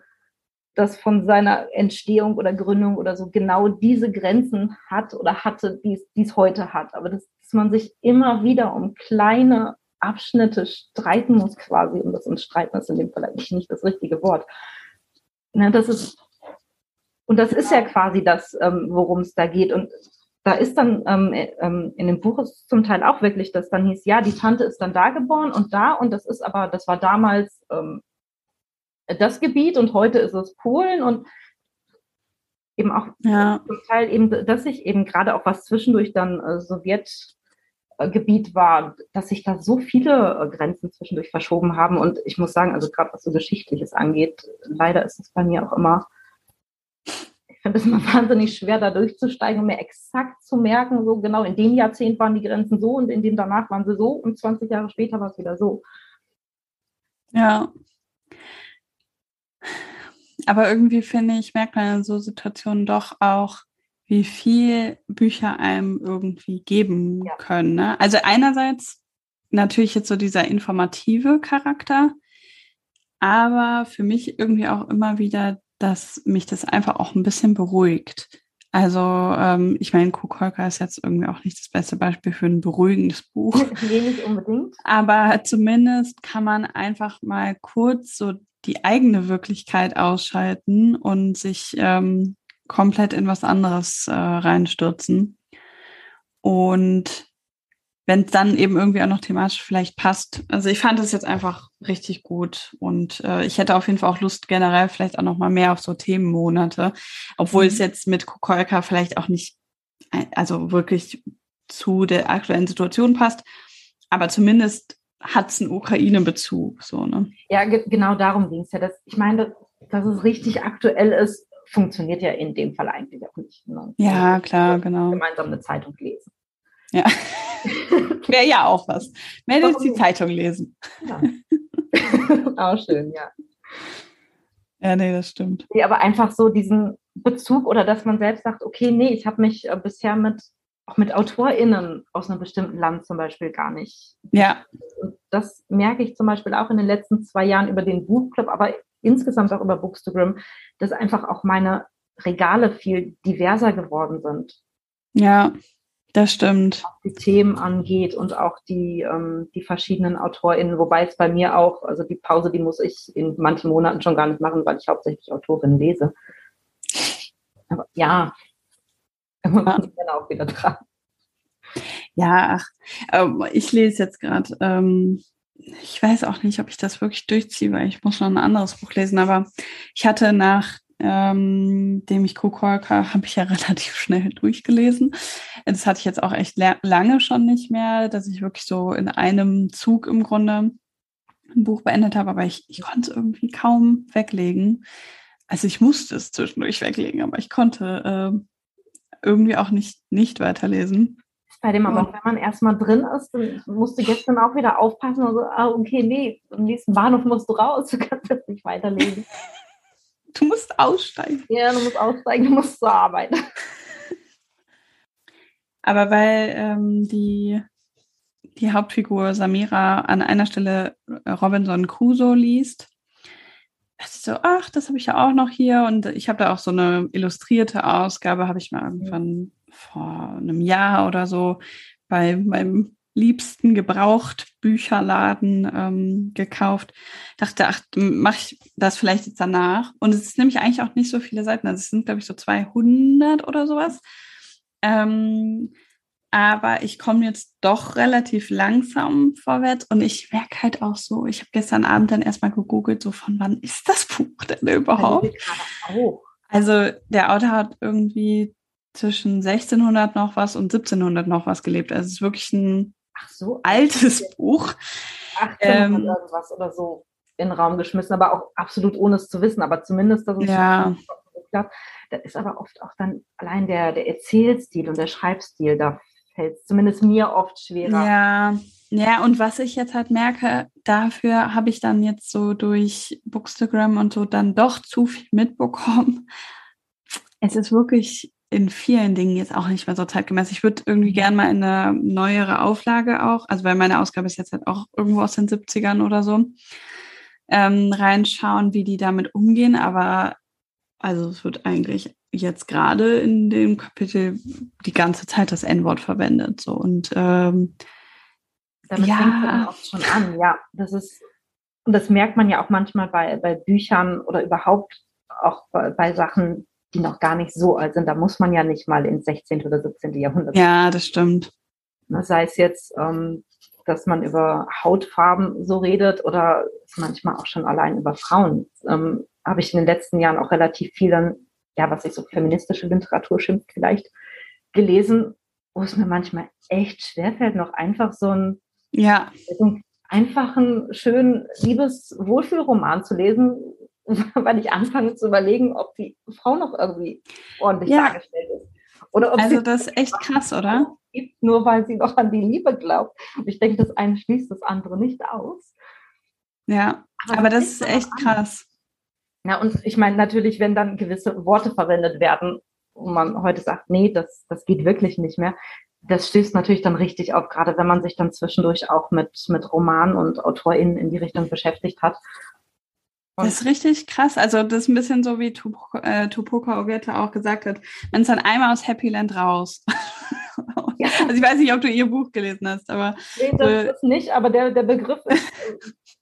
das von seiner Entstehung oder Gründung oder so genau diese Grenzen hat oder hatte, die es heute hat. Aber das, dass man sich immer wieder um kleine Abschnitte streiten muss quasi, und das uns streiten ist in dem Fall eigentlich nicht das richtige Wort. Na, das ist, und das ist ja quasi das, ähm, worum es da geht. Und da ist dann ähm, ähm, in dem Buch ist zum Teil auch wirklich, dass dann hieß, ja, die Tante ist dann da geboren und da und das ist aber, das war damals ähm, das Gebiet und heute ist es Polen und eben auch ja. zum Teil eben, dass sich eben gerade auch was zwischendurch dann äh, Sowjetgebiet war, dass sich da so viele äh, Grenzen zwischendurch verschoben haben und ich muss sagen, also gerade was so Geschichtliches angeht, leider ist es bei mir auch immer finde es immer wahnsinnig schwer, da durchzusteigen und mir exakt zu merken, so genau in dem Jahrzehnt waren die Grenzen so und in dem danach waren sie so und 20 Jahre später war es wieder so. Ja. Aber irgendwie finde ich, merkt man in so Situationen doch auch, wie viel Bücher einem irgendwie geben ja. können. Ne? Also einerseits natürlich jetzt so dieser informative Charakter, aber für mich irgendwie auch immer wieder dass mich das einfach auch ein bisschen beruhigt. Also ähm, ich meine, Kukolka ist jetzt irgendwie auch nicht das beste Beispiel für ein beruhigendes Buch. Nee, nicht unbedingt. Aber zumindest kann man einfach mal kurz so die eigene Wirklichkeit ausschalten und sich ähm, komplett in was anderes äh, reinstürzen. Und wenn es dann eben irgendwie auch noch thematisch vielleicht passt. Also ich fand es jetzt einfach richtig gut und äh, ich hätte auf jeden Fall auch Lust generell vielleicht auch noch mal mehr auf so Themenmonate, obwohl mhm. es jetzt mit Kukolka vielleicht auch nicht also wirklich zu der aktuellen Situation passt, aber zumindest hat es einen Ukraine-Bezug. So, ne? Ja, ge genau darum ging es ja. Dass, ich meine, dass es richtig aktuell ist, funktioniert ja in dem Fall eigentlich auch nicht. Ne? Ja, klar, genau. Gemeinsam eine Zeitung lesen. Ja. Wäre ja auch was. Als die Zeitung lesen. Ja. auch schön, ja. Ja, nee, das stimmt. Nee, aber einfach so diesen Bezug oder dass man selbst sagt, okay, nee, ich habe mich äh, bisher mit auch mit AutorInnen aus einem bestimmten Land zum Beispiel gar nicht. Ja. Und das merke ich zum Beispiel auch in den letzten zwei Jahren über den Buchclub, aber insgesamt auch über Bookstagram, dass einfach auch meine Regale viel diverser geworden sind. Ja, Das stimmt. Was die Themen angeht und auch die, ähm, die verschiedenen AutorInnen, wobei es bei mir auch, also die Pause, die muss ich in manchen Monaten schon gar nicht machen, weil ich hauptsächlich Autorinnen lese. Aber ja, irgendwann dann auch wieder dran. Ja, ach, ähm, ich lese jetzt gerade, ähm, ich weiß auch nicht, ob ich das wirklich durchziehe, weil ich muss noch ein anderes Buch lesen, aber ich hatte nach ähm, dem ich Kukolka habe ich ja relativ schnell durchgelesen. Das hatte ich jetzt auch echt lange schon nicht mehr, dass ich wirklich so in einem Zug im Grunde ein Buch beendet habe, aber ich, ich konnte es irgendwie kaum weglegen. Also ich musste es zwischendurch weglegen, aber ich konnte äh, irgendwie auch nicht, nicht weiterlesen. Bei dem aber, wenn man erstmal drin ist, dann musst du gestern auch wieder aufpassen und so, ah, okay, nee, am nächsten Bahnhof musst du raus, du kannst jetzt nicht weiterlesen. Du musst aussteigen. Ja, du musst aussteigen, du musst zur Arbeit. Aber weil ähm, die, die Hauptfigur Samira an einer Stelle äh, Robinson Crusoe liest, dachte ich so, ach, das habe ich ja auch noch hier. Und ich habe da auch so eine illustrierte Ausgabe, habe ich mal irgendwann vor einem Jahr oder so bei meinem liebsten Gebraucht-Bücherladen ähm, gekauft. Dachte, ach, mache ich das vielleicht jetzt danach. Und es ist nämlich eigentlich auch nicht so viele Seiten. Also es sind, glaube ich, so 200 oder sowas. Ähm, aber ich komme jetzt doch relativ langsam vorwärts und ich merke halt auch so, ich habe gestern Abend dann erstmal gegoogelt, so von wann ist das Buch denn überhaupt? Also der Autor hat irgendwie zwischen 1600 noch was und 1700 noch was gelebt. Also es ist wirklich ein Ach so. altes Buch. 1800 ähm, irgendwas oder so in den Raum geschmissen, aber auch absolut ohne es zu wissen, aber zumindest, dass es ja. klappt. Da ist aber oft auch dann allein der, der Erzählstil und der Schreibstil, da fällt es zumindest mir oft schwerer. Ja, ja, und was ich jetzt halt merke, dafür habe ich dann jetzt so durch Bookstagram und so dann doch zu viel mitbekommen. Es ist wirklich in vielen Dingen jetzt auch nicht mehr so zeitgemäß. Ich würde irgendwie mhm. gern mal in eine neuere Auflage auch, also weil meine Ausgabe ist jetzt halt auch irgendwo aus den 70ern oder so, ähm, reinschauen, wie die damit umgehen. Aber also es wird eigentlich jetzt gerade in dem Kapitel die ganze Zeit das N-Wort verwendet. So und ähm, damit ja. fängt man auch schon an, ja. Das ist, und das merkt man ja auch manchmal bei, bei Büchern oder überhaupt auch bei, bei Sachen, die noch gar nicht so alt sind. Da muss man ja nicht mal ins 16. oder 17. Jahrhundert. Ja, das stimmt. Sei es jetzt, ähm, dass man über Hautfarben so redet oder manchmal auch schon allein über Frauen. Ähm, Habe ich in den letzten Jahren auch relativ viel dann, ja, was sich so feministische Literatur schimpft, vielleicht gelesen, wo es mir manchmal echt schwerfällt, noch einfach so ein ja. so einen einfachen, schönen Liebes-Wohlfühlroman zu lesen, weil ich anfange zu überlegen, ob die Frau noch irgendwie ordentlich ja. dargestellt ist. Oder ob also das ist echt krass, oder? Gibt, nur weil sie noch an die Liebe glaubt. Und ich denke, das eine schließt das andere nicht aus. Ja, aber, aber das, ist echt krass. Ja, und ich meine natürlich, wenn dann gewisse Worte verwendet werden, wo man heute sagt, nee, das, das geht wirklich nicht mehr, das stößt natürlich dann richtig auf, gerade wenn man sich dann zwischendurch auch mit, mit Romanen und AutorInnen in die Richtung beschäftigt hat das ist richtig krass. Also das ist ein bisschen so, wie Tupoka äh, Ogette auch gesagt hat. Man ist dann einmal aus Happy Land raus. Ja. Also ich weiß nicht, ob du ihr Buch gelesen hast, aber... Nee, das äh, ist nicht, aber der, der Begriff ist,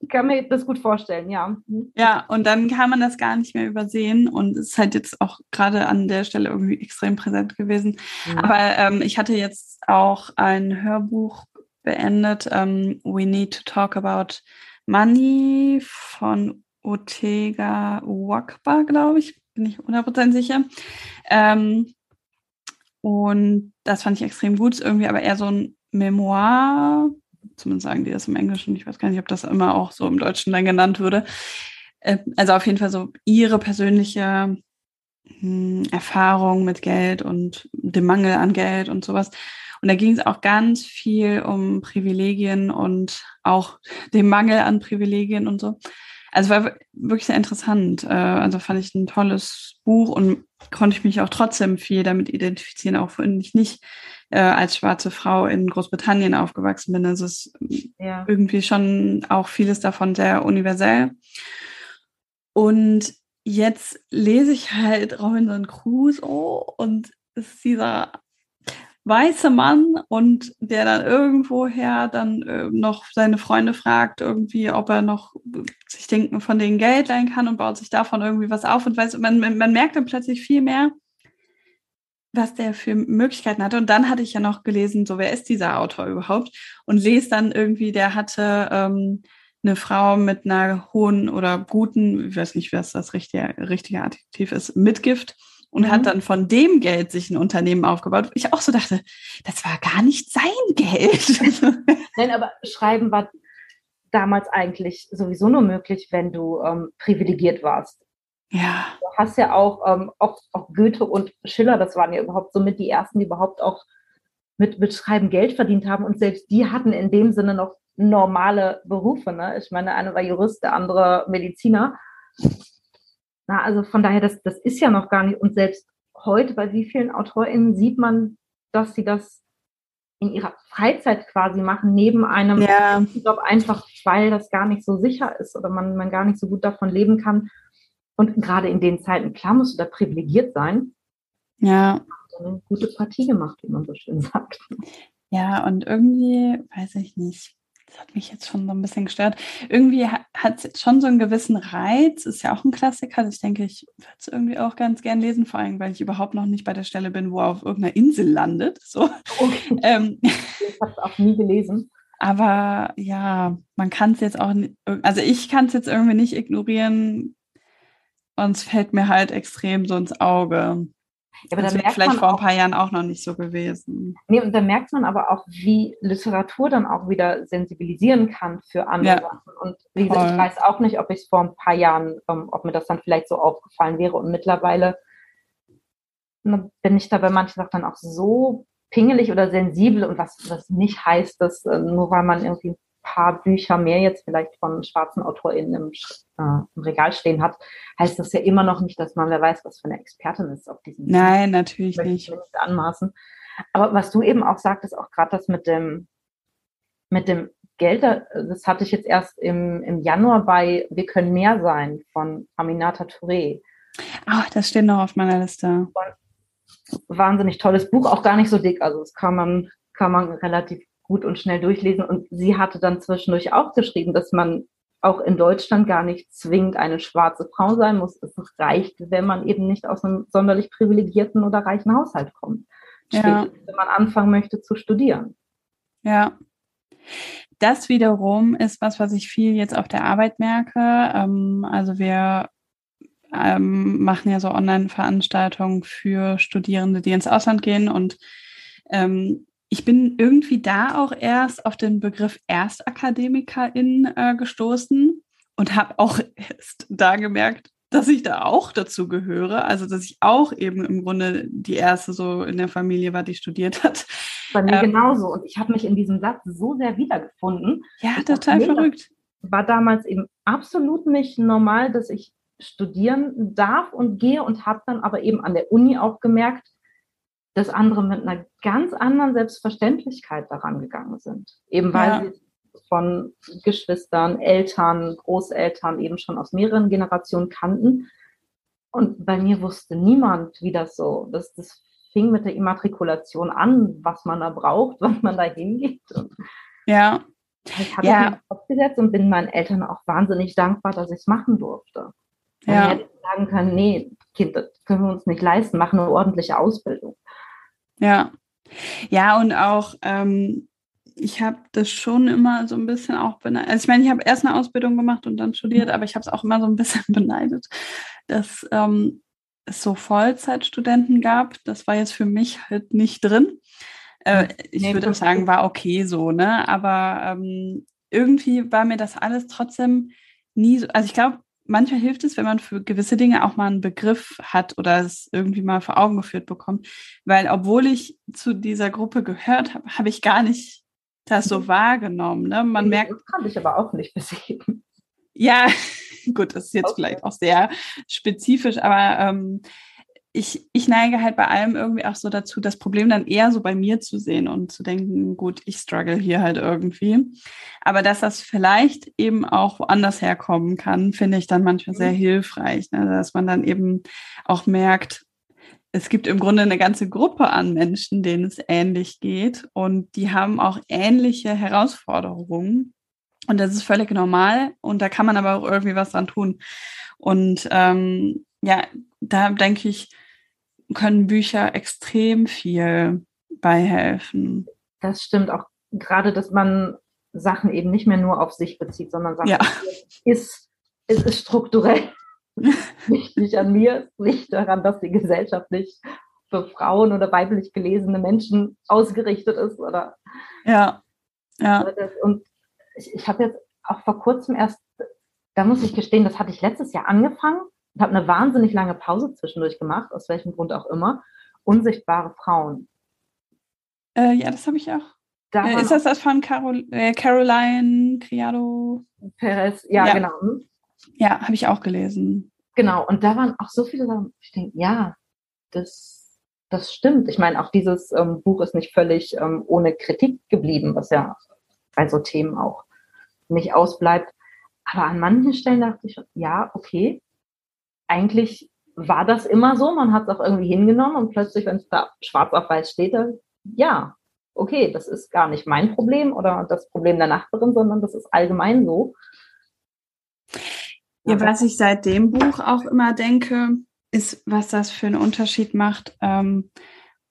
ich kann mir das gut vorstellen, ja. Mhm. Ja, und dann kann man das gar nicht mehr übersehen und es ist halt jetzt auch gerade an der Stelle irgendwie extrem präsent gewesen. Mhm. Aber ähm, ich hatte jetzt auch ein Hörbuch beendet, ähm, We Need to Talk About Money von Ortega Wakba, glaube ich, bin ich 100% sicher. Ähm, und das fand ich extrem gut, ist irgendwie aber eher so ein Memoir, zumindest sagen die das im Englischen, ich weiß gar nicht, ob das immer auch so im Deutschen dann genannt würde. Äh, also auf jeden Fall so ihre persönliche hm, Erfahrung mit Geld und dem Mangel an Geld und sowas. Und da ging es auch ganz viel um Privilegien und auch dem Mangel an Privilegien und so. Also war wirklich sehr interessant. Äh, also fand ich ein tolles Buch und konnte ich mich auch trotzdem viel damit identifizieren, auch wenn ich nicht äh, als schwarze Frau in Großbritannien aufgewachsen bin. Also es ist ja. irgendwie schon auch vieles davon sehr universell. Und jetzt lese ich halt Robinson Crusoe und es ist dieser weiße Mann und der dann irgendwoher dann äh, noch seine Freunde fragt, irgendwie, ob er noch sich denken, von denen Geld leihen kann und baut sich davon irgendwie was auf und weiß, man, man merkt dann plötzlich viel mehr, was der für Möglichkeiten hatte. Und dann hatte ich ja noch gelesen, so wer ist dieser Autor überhaupt? Und lese dann irgendwie, der hatte ähm, eine Frau mit einer hohen oder guten, ich weiß nicht, was das richtige, richtige Adjektiv ist, Mitgift und mhm. hat dann von dem Geld sich ein Unternehmen aufgebaut. Ich auch so dachte, das war gar nicht sein Geld. Nein, aber Schreiben war damals eigentlich sowieso nur möglich, wenn du ähm, privilegiert warst. Ja. Du hast ja auch, ähm, auch, auch Goethe und Schiller, das waren ja überhaupt somit die ersten, die überhaupt auch mit, mit Schreiben Geld verdient haben. Und selbst die hatten in dem Sinne noch normale Berufe. Ne? Ich meine, eine war Jurist, der andere Mediziner. Na, also von daher, das, das ist ja noch gar nicht. Und selbst heute bei wie vielen AutorInnen sieht man, dass sie das in ihrer Freizeit quasi machen, neben einem ja. Job, einfach weil das gar nicht so sicher ist oder man, man gar nicht so gut davon leben kann. Und gerade in den Zeiten, klar musst du da privilegiert sein. Ja. Eine gute Partie gemacht, wie man so schön sagt. Ja, und irgendwie, weiß ich nicht, das hat mich jetzt schon so ein bisschen gestört. Irgendwie hat es schon so einen gewissen Reiz, ist ja auch ein Klassiker. Ich denke, ich würde es irgendwie auch ganz gern lesen, vor allem, weil ich überhaupt noch nicht bei der Stelle bin, wo er auf irgendeiner Insel landet. So. Okay. Ähm, ich habe es auch nie gelesen. Aber ja, man kann es jetzt auch, nicht, also ich kann es jetzt irgendwie nicht ignorieren. Und es fällt mir halt extrem so ins Auge. Ja, aber das wäre vielleicht vor ein paar Jahren auch noch nicht so gewesen. Nee, und da merkt man aber auch, wie Literatur dann auch wieder sensibilisieren kann für andere ja. Sachen. Und wie gesagt, ich weiß auch nicht, ob ich es vor ein paar Jahren, ähm, ob mir das dann vielleicht so aufgefallen wäre. Und mittlerweile bin ich da bei manchen Sachen dann auch so pingelig oder sensibel und was, was nicht heißt, dass äh, nur weil man irgendwie paar Bücher mehr jetzt vielleicht von schwarzen AutorInnen im, äh, im, Regal stehen hat, heißt das ja immer noch nicht, dass man wer weiß, was für eine Expertin ist auf diesem Nein, natürlich nicht. nicht anmaßen. Aber was du eben auch sagtest, auch gerade das mit dem, mit dem Geld, das hatte ich jetzt erst im, im Januar bei Wir können mehr sein von Aminata Touré. Ach, das steht noch auf meiner Liste. Wahnsinnig tolles Buch, auch gar nicht so dick. Also das kann man, kann man relativ gut und schnell durchlesen. Und sie hatte dann zwischendurch auch geschrieben, dass man auch in Deutschland gar nicht zwingend eine schwarze Frau sein muss. Es reicht, wenn man eben nicht aus einem sonderlich privilegierten oder reichen Haushalt kommt. Ja. wenn man anfangen möchte zu studieren. Ja. Das wiederum ist was, was ich viel jetzt auf der Arbeit merke. Ähm, also wir ähm, machen ja so Online-Veranstaltungen für Studierende, die ins Ausland gehen und ähm, ich bin irgendwie da auch erst auf den Begriff Erstakademikerin äh, gestoßen und habe auch erst da gemerkt, dass ich da auch dazu gehöre. Also, dass ich auch eben im Grunde die erste so in der Familie war, die studiert hat. Bei mir ähm, genauso. Und ich habe mich in diesem Satz so sehr wiedergefunden. Ja, total verrückt. War damals eben absolut nicht normal, dass ich studieren darf und gehe und habe dann aber eben an der Uni auch gemerkt, dass andere mit einer ganz anderen Selbstverständlichkeit daran gegangen sind. Eben weil ja. sie von Geschwistern, Eltern, Großeltern eben schon aus mehreren Generationen kannten. Und bei mir wusste niemand, wie das so, das, das fing mit der Immatrikulation an, was man da braucht, wann man da hingeht. ja. Ich habe ja. mich aufgesetzt und bin meinen Eltern auch wahnsinnig dankbar, dass ich es machen durfte. Ja. Ich hätte sagen können, nee, Kind, das können wir uns nicht leisten, mach eine ordentliche Ausbildung. Ja. Ja, und auch, ähm, ich habe das schon immer so ein bisschen auch beneidet. Also ich meine, ich habe erst eine Ausbildung gemacht und dann studiert, mhm. aber ich habe es auch immer so ein bisschen beneidet, dass ähm, es so Vollzeitstudenten gab. Das war jetzt für mich halt nicht drin. Äh, ich nee, würde sagen, war okay so, ne? Aber ähm, irgendwie war mir das alles trotzdem nie so. Also ich glaube, manchmal hilft es, wenn man für gewisse Dinge auch mal einen Begriff hat oder es irgendwie mal vor Augen geführt bekommt. Weil obwohl ich zu dieser Gruppe gehört habe, habe ich gar nicht das so mhm. wahrgenommen. Ne? Man merkt. Das kann ich aber auch nicht besiegen. Ja, gut, das ist jetzt okay. vielleicht auch sehr spezifisch, aber ähm, ich, ich neige halt bei allem irgendwie auch so dazu, das Problem dann eher so bei mir zu sehen und zu denken, gut, ich struggle hier halt irgendwie. Aber dass das vielleicht eben auch woanders herkommen kann, finde ich dann manchmal sehr mhm. hilfreich, ne? dass man dann eben auch merkt, es gibt im Grunde eine ganze Gruppe an Menschen, denen es ähnlich geht und die haben auch ähnliche Herausforderungen. Und das ist völlig normal und da kann man aber auch irgendwie was dran tun. Und ähm, ja, da denke ich, können Bücher extrem viel beihelfen. Das stimmt auch gerade, dass man Sachen eben nicht mehr nur auf sich bezieht, sondern sagt, ja. ist, es ist strukturell nicht, nicht an mir, nicht daran, dass die Gesellschaft nicht für Frauen oder weiblich gelesene Menschen ausgerichtet ist. Oder ja, ja. Und ich, ich habe jetzt auch vor kurzem erst, da muss ich gestehen, das hatte ich letztes Jahr angefangen und habe eine wahnsinnig lange Pause zwischendurch gemacht, aus welchem Grund auch immer. Unsichtbare Frauen. Äh, ja, das habe ich auch. Da äh, ist das das von Carol, äh, Caroline Criado? Perez, ja, ja. genau. Ja, habe ich auch gelesen. Genau, und da waren auch so viele Sachen, ich denke, ja, das, das stimmt. Ich meine, auch dieses ähm, Buch ist nicht völlig ähm, ohne Kritik geblieben, was ja bei so Themen auch nicht ausbleibt. Aber an manchen Stellen dachte ich, ja, okay, eigentlich war das immer so, man hat es auch irgendwie hingenommen und plötzlich, wenn es da schwarz auf weiß steht, dann, ja, okay, das ist gar nicht mein Problem oder das Problem der Nachbarin, sondern das ist allgemein so. Ja, was ich seit dem Buch auch immer denke, ist, was das für einen Unterschied macht, ähm,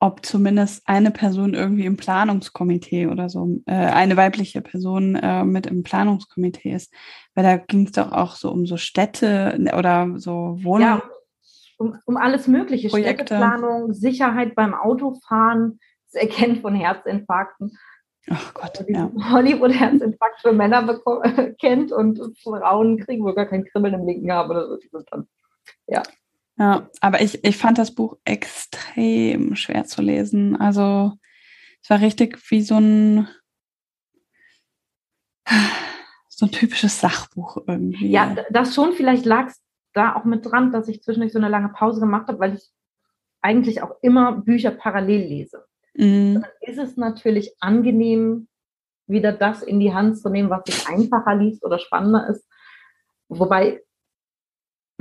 ob zumindest eine Person irgendwie im Planungskomitee oder so, äh, eine weibliche Person äh, mit im Planungskomitee ist. Weil da ging es doch auch so um so Städte oder so Wohnungen. Ja, um, um alles Mögliche. Projekte. Städteplanung, Sicherheit beim Autofahren, das Erkennen von Herzinfarkten. Ach Gott, ja. Hollywood-Herzinfarkt für Männer kennt und Frauen kriegen wohl gar kein Kribbeln im linken haben oder so. Ja. Ja, aber ich, ich fand das Buch extrem schwer zu lesen. Also es war richtig wie so ein so ein typisches Sachbuch irgendwie. Ja, das schon. Vielleicht lag es da auch mit dran, dass ich zwischendurch so eine lange Pause gemacht habe, weil ich eigentlich auch immer Bücher parallel lese. Mhm. Dann ist es natürlich angenehm, wieder das in die Hand zu nehmen, was sich einfacher liest oder spannender ist. Wobei,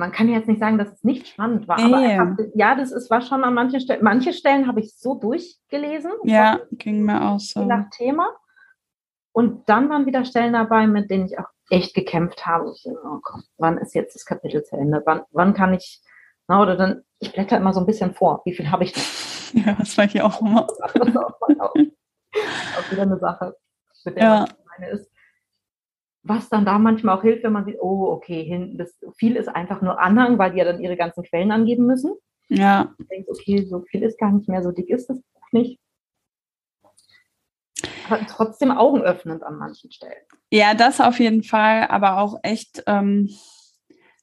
man kann jetzt nicht sagen, dass es nicht spannend war, aber yeah. hab, ja, das ist, war schon an manchen Stellen, manche Stellen habe ich so durchgelesen. Ja, ging mir auch so. Nach Thema. Und dann waren wieder Stellen dabei, mit denen ich auch echt gekämpft habe. Ich, oh Gott, wann ist jetzt das Kapitel zu Ende? Wann, wann kann ich, na, oder dann, ich blätter immer so ein bisschen vor. Wie viel habe ich denn? Ja, das war ich auch immer. Das ist auch, auch, auch wieder eine Sache, mit der ja. meine ist. Was dann da manchmal auch hilft, wenn man sieht, oh, okay, hin, das, viel ist einfach nur Anhang, weil die ja dann ihre ganzen Quellen angeben müssen. Ja. Du denkst, okay, so viel ist gar nicht mehr, so dick ist das Buch nicht. Aber trotzdem augenöffnend an manchen Stellen. Ja, das auf jeden Fall, aber auch echt ähm,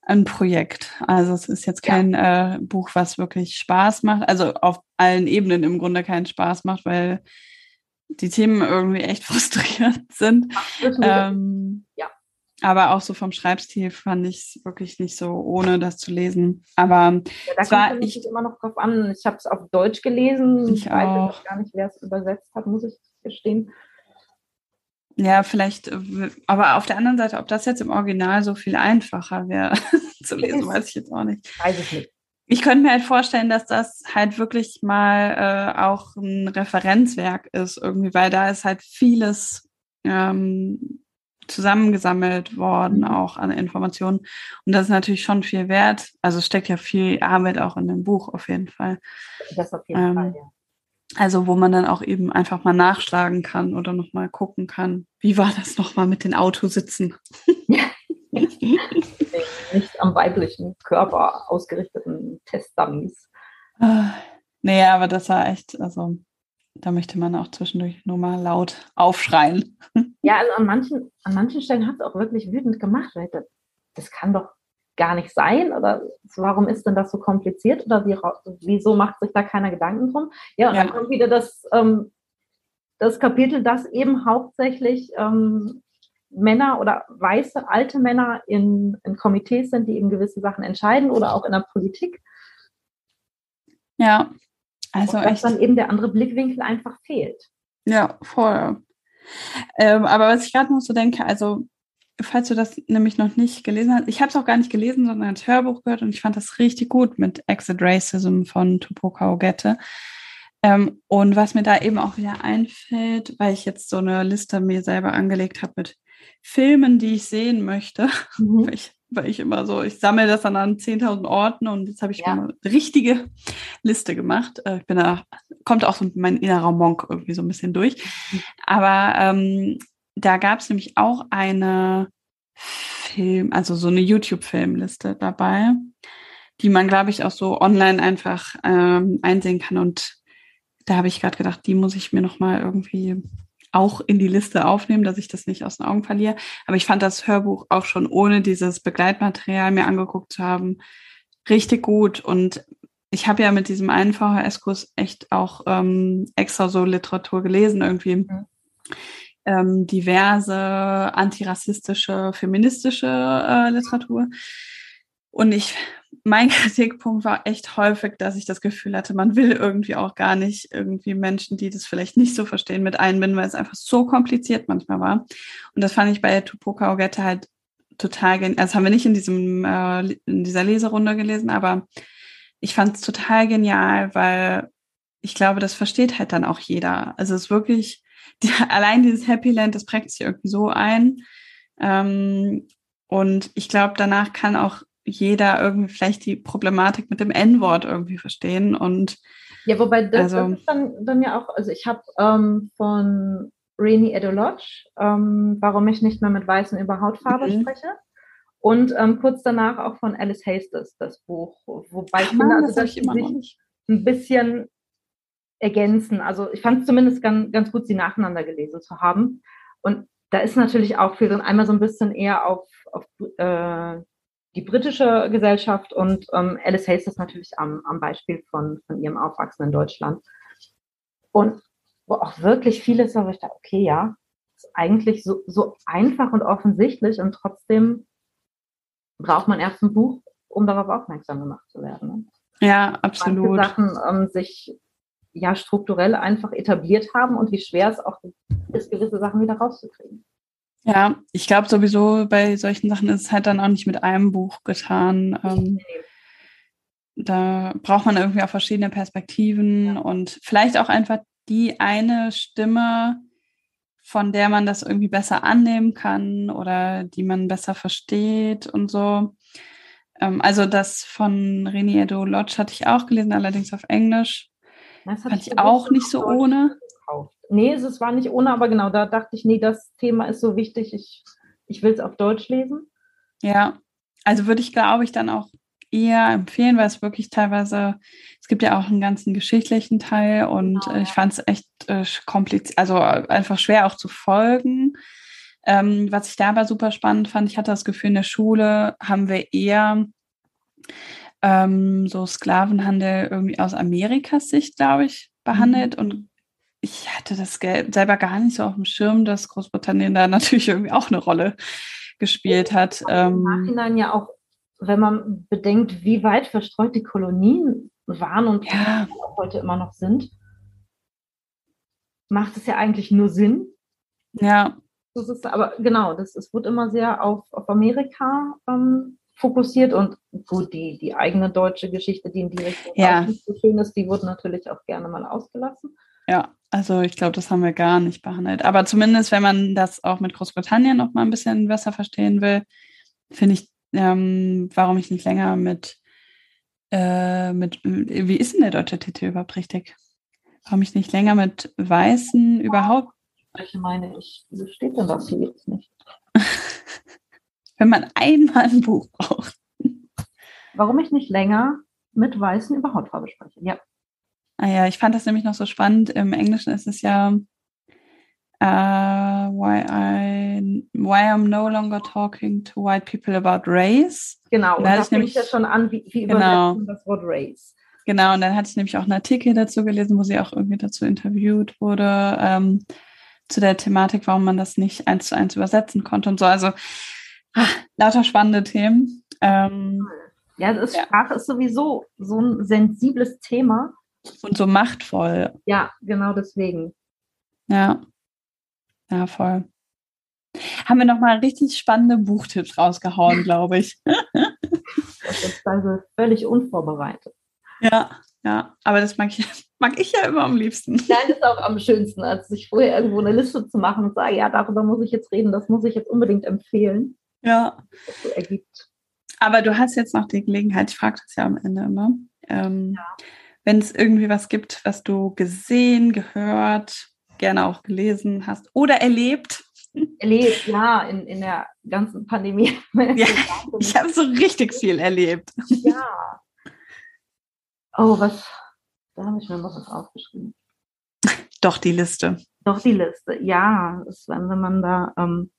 ein Projekt. Also es ist jetzt kein ja. äh, Buch, was wirklich Spaß macht. Also auf allen Ebenen im Grunde keinen Spaß macht, weil die Themen irgendwie echt frustrierend sind. Ähm, ja. Aber auch so vom Schreibstil fand ich es wirklich nicht so, ohne das zu lesen. Aber ja, da kommt ich immer noch drauf an. Ich habe es auf Deutsch gelesen. Ich, ich weiß auch. gar nicht, wer es übersetzt hat, muss ich gestehen. Ja, vielleicht, aber auf der anderen Seite, ob das jetzt im Original so viel einfacher wäre zu lesen, weiß ich jetzt auch nicht. Weiß ich nicht. Ich könnte mir halt vorstellen, dass das halt wirklich mal äh, auch ein Referenzwerk ist, irgendwie, weil da ist halt vieles ähm, zusammengesammelt worden, auch an Informationen. Und das ist natürlich schon viel wert. Also steckt ja viel Arbeit auch in dem Buch auf jeden Fall. Das auf jeden ähm, Fall, ja. Also wo man dann auch eben einfach mal nachschlagen kann oder nochmal gucken kann, wie war das nochmal mit den Autositzen? Nicht am weiblichen Körper ausgerichteten Testdummies. Ah, nee, aber das war echt, also da möchte man auch zwischendurch nur mal laut aufschreien. Ja, also an manchen, an manchen Stellen hat es auch wirklich wütend gemacht. Das kann doch gar nicht sein? Oder warum ist denn das so kompliziert? Oder wie, wieso macht sich da keiner Gedanken drum? Ja, und ja. dann kommt wieder das, ähm, das Kapitel, das eben hauptsächlich ähm, Männer oder weiße alte Männer in, in Komitees sind, die eben gewisse Sachen entscheiden oder auch in der Politik. Ja, also und dass echt. dann eben der andere Blickwinkel einfach fehlt. Ja, voll. Ähm, aber was ich gerade noch so denke, also falls du das nämlich noch nicht gelesen hast, ich habe es auch gar nicht gelesen, sondern als Hörbuch gehört und ich fand das richtig gut mit Exit Racism von Tupoka Ogette. Ähm, und was mir da eben auch wieder einfällt, weil ich jetzt so eine Liste mir selber angelegt habe mit Filmen, die ich sehen möchte, mhm. weil, ich, weil, ich, immer so, ich sammle das dann an 10.000 Orten und jetzt habe ich ja. eine richtige Liste gemacht. Äh, ich bin da, kommt auch so mein innerer Monk irgendwie so ein bisschen durch. Mhm. Aber ähm, da gab es nämlich auch eine Film, also so eine YouTube-Filmliste dabei, die man, glaube ich, auch so online einfach ähm, einsehen kann. Und da habe ich gerade gedacht, die muss ich mir nochmal irgendwie auch in die Liste aufnehmen, dass ich das nicht aus den Augen verliere. Aber ich fand das Hörbuch auch schon ohne dieses Begleitmaterial mir angeguckt zu haben, richtig gut. Und ich habe ja mit diesem einen VHS-Kurs echt auch ähm, extra so Literatur gelesen, irgendwie. Mhm ähm, diverse antirassistische, feministische äh, Literatur. Und ich, mein Kritikpunkt war echt häufig, dass ich das Gefühl hatte, man will irgendwie auch gar nicht irgendwie Menschen, die das vielleicht nicht so verstehen, mit einbinden, weil es einfach so kompliziert manchmal war. Und das fand ich bei Tupoka Ogette halt total genial. Also haben wir nicht in diesem, äh, in dieser Leserunde gelesen, aber ich fand es total genial, weil ich glaube, das versteht halt dann auch jeder. Also es ist wirklich die, allein dieses Happy Land, das prägt sich irgendwie so ein. Ähm, und ich glaube, danach kann auch jeder irgendwie vielleicht die Problematik mit dem N-Wort irgendwie verstehen. Und ja, wobei das, also, das ist dann, dann ja auch, also ich habe ähm, von Rainy Edolodge, ähm, warum ich nicht mehr mit Weißen über Hautfarbe mhm. spreche. Und ähm, kurz danach auch von Alice Hastes, das Buch. Wobei ich finde, also, dass ich immer noch nicht. ein bisschen ergänzen. Also ich fand es zumindest ganz, ganz gut, sie nacheinander gelesen zu haben. Und da ist natürlich auch viel drin. Einmal so ein bisschen eher auf, auf äh, die britische Gesellschaft und ähm, Alice Hayes ist natürlich am, am Beispiel von, von ihrem Aufwachsen in Deutschland. Und wo auch wirklich vieles, wo ich dachte, okay, ja, ist eigentlich so, so einfach und offensichtlich und trotzdem braucht man erst ein Buch, um darauf aufmerksam gemacht zu werden. Ne? Ja, absolut. Manche Sachen ähm, sich ja strukturell einfach etabliert haben und wie schwer es auch ist, gewisse Sachen wieder rauszukriegen. Ja, ich glaube sowieso bei solchen Sachen ist es halt dann auch nicht mit einem Buch getan. Ähm, da braucht man irgendwie auch verschiedene Perspektiven ja. und vielleicht auch einfach die eine Stimme, von der man das irgendwie besser annehmen kann oder die man besser versteht und so. Ähm, also das von René Edo Lodge hatte ich auch gelesen, allerdings auf Englisch. Das Fand ich auch nicht so ohne. Gekauft. Nee, es war nicht ohne, aber genau, da dachte ich, nee, das Thema ist so wichtig, ich, ich will es auf Deutsch lesen. Ja, also würde ich, glaube ich, dann auch eher empfehlen, weil es wirklich teilweise, es gibt ja auch einen ganzen geschichtlichen Teil und genau, ich fand es echt äh, kompliziert, also einfach schwer auch zu folgen. Ähm, was ich da aber super spannend fand, ich hatte das Gefühl, in der Schule haben wir eher ähm, so Sklavenhandel irgendwie aus Amerikas Sicht, glaube ich, behandelt. Mhm. Und ich hatte das selber gar nicht so auf dem Schirm, dass Großbritannien da natürlich irgendwie auch eine Rolle gespielt hat. Im ähm, Nachhinein ja auch, wenn man bedenkt, wie weit verstreut die Kolonien waren und ja. heute immer noch sind, macht es ja eigentlich nur Sinn. Ja. Das ist aber genau, das, es wird immer sehr auf, auf Amerika ähm, fokussiert und gut, die, die eigene deutsche Geschichte, die in die Richtung ja. nicht so schön ist, die wurde natürlich auch gerne mal ausgelassen. Ja, also ich glaube, das haben wir gar nicht behandelt. Aber zumindest, wenn man das auch mit Großbritannien noch mal ein bisschen besser verstehen will, finde ich, ähm, warum ich nicht länger mit, äh, mit, wie ist denn der deutsche Titel überhaupt richtig? Warum ich nicht länger mit Weißen überhaupt? Ich meine, ich, wo steht denn das hier jetzt nicht? wenn man einmal ein Buch braucht. Warum ich nicht länger mit Weißen über Hautfarbe spreche, ja. Ah ja, ich fand das nämlich noch so spannend. Im Englischen ist es ja uh, why I why I'm no longer talking to white people about race. Genau, und da fängt nämlich ja schon an, wie, wie genau, das Wort Race. Genau, und dann hatte ich nämlich auch einen Artikel dazu gelesen, wo sie auch irgendwie dazu interviewt wurde, ähm, zu der Thematik, warum man das nicht eins zu eins übersetzen konnte und so. Also Ach, lauter spannende Themen. Ähm, ja, ist, ja, Sprache ist sowieso so ein sensibles Thema. Und so machtvoll. Ja, genau deswegen. Ja. Ja, voll. haben wir nochmal richtig spannende Buchtipps rausgehauen, glaube ich. das ist also völlig unvorbereitet. Ja, ja, aber das mag ich, mag ich ja immer am liebsten. Nein, ist auch am schönsten, als sich vorher irgendwo eine Liste zu machen und sagen, ja, darüber muss ich jetzt reden, das muss ich jetzt unbedingt empfehlen. Ja. Das so ergibt. Aber du hast jetzt noch die Gelegenheit, ich frage das ja am Ende immer, ähm, ja. Wenn es irgendwie was gibt, was du gesehen, gehört, gerne auch gelesen hast oder erlebt. Erlebt, ja, in, in der ganzen Pandemie. Ja, ich habe so richtig viel erlebt. Ja. Oh, was, da habe ich mir noch was aufgeschrieben. Doch, die Liste. Doch, die Liste, ja. Das, wenn man da ähm,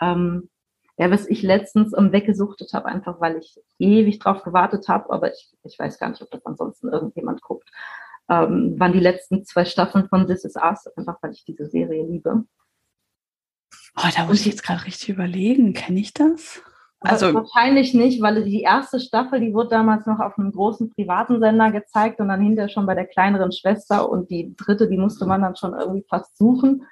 ähm, ja, was ich letztens um, weggesuchtet habe, einfach weil ich ewig drauf gewartet habe, aber ich, ich weiß gar nicht, ob das ansonsten irgendjemand guckt, ähm, waren die letzten zwei Staffeln von This Is Us, einfach weil ich diese Serie liebe. Oh, da muss ich jetzt gerade richtig überlegen, kenne ich das? Also wahrscheinlich nicht, weil die erste Staffel, die wurde damals noch auf einem großen privaten Sender gezeigt und dann hinterher schon bei der kleineren Schwester und die dritte, die musste man dann schon irgendwie fast suchen.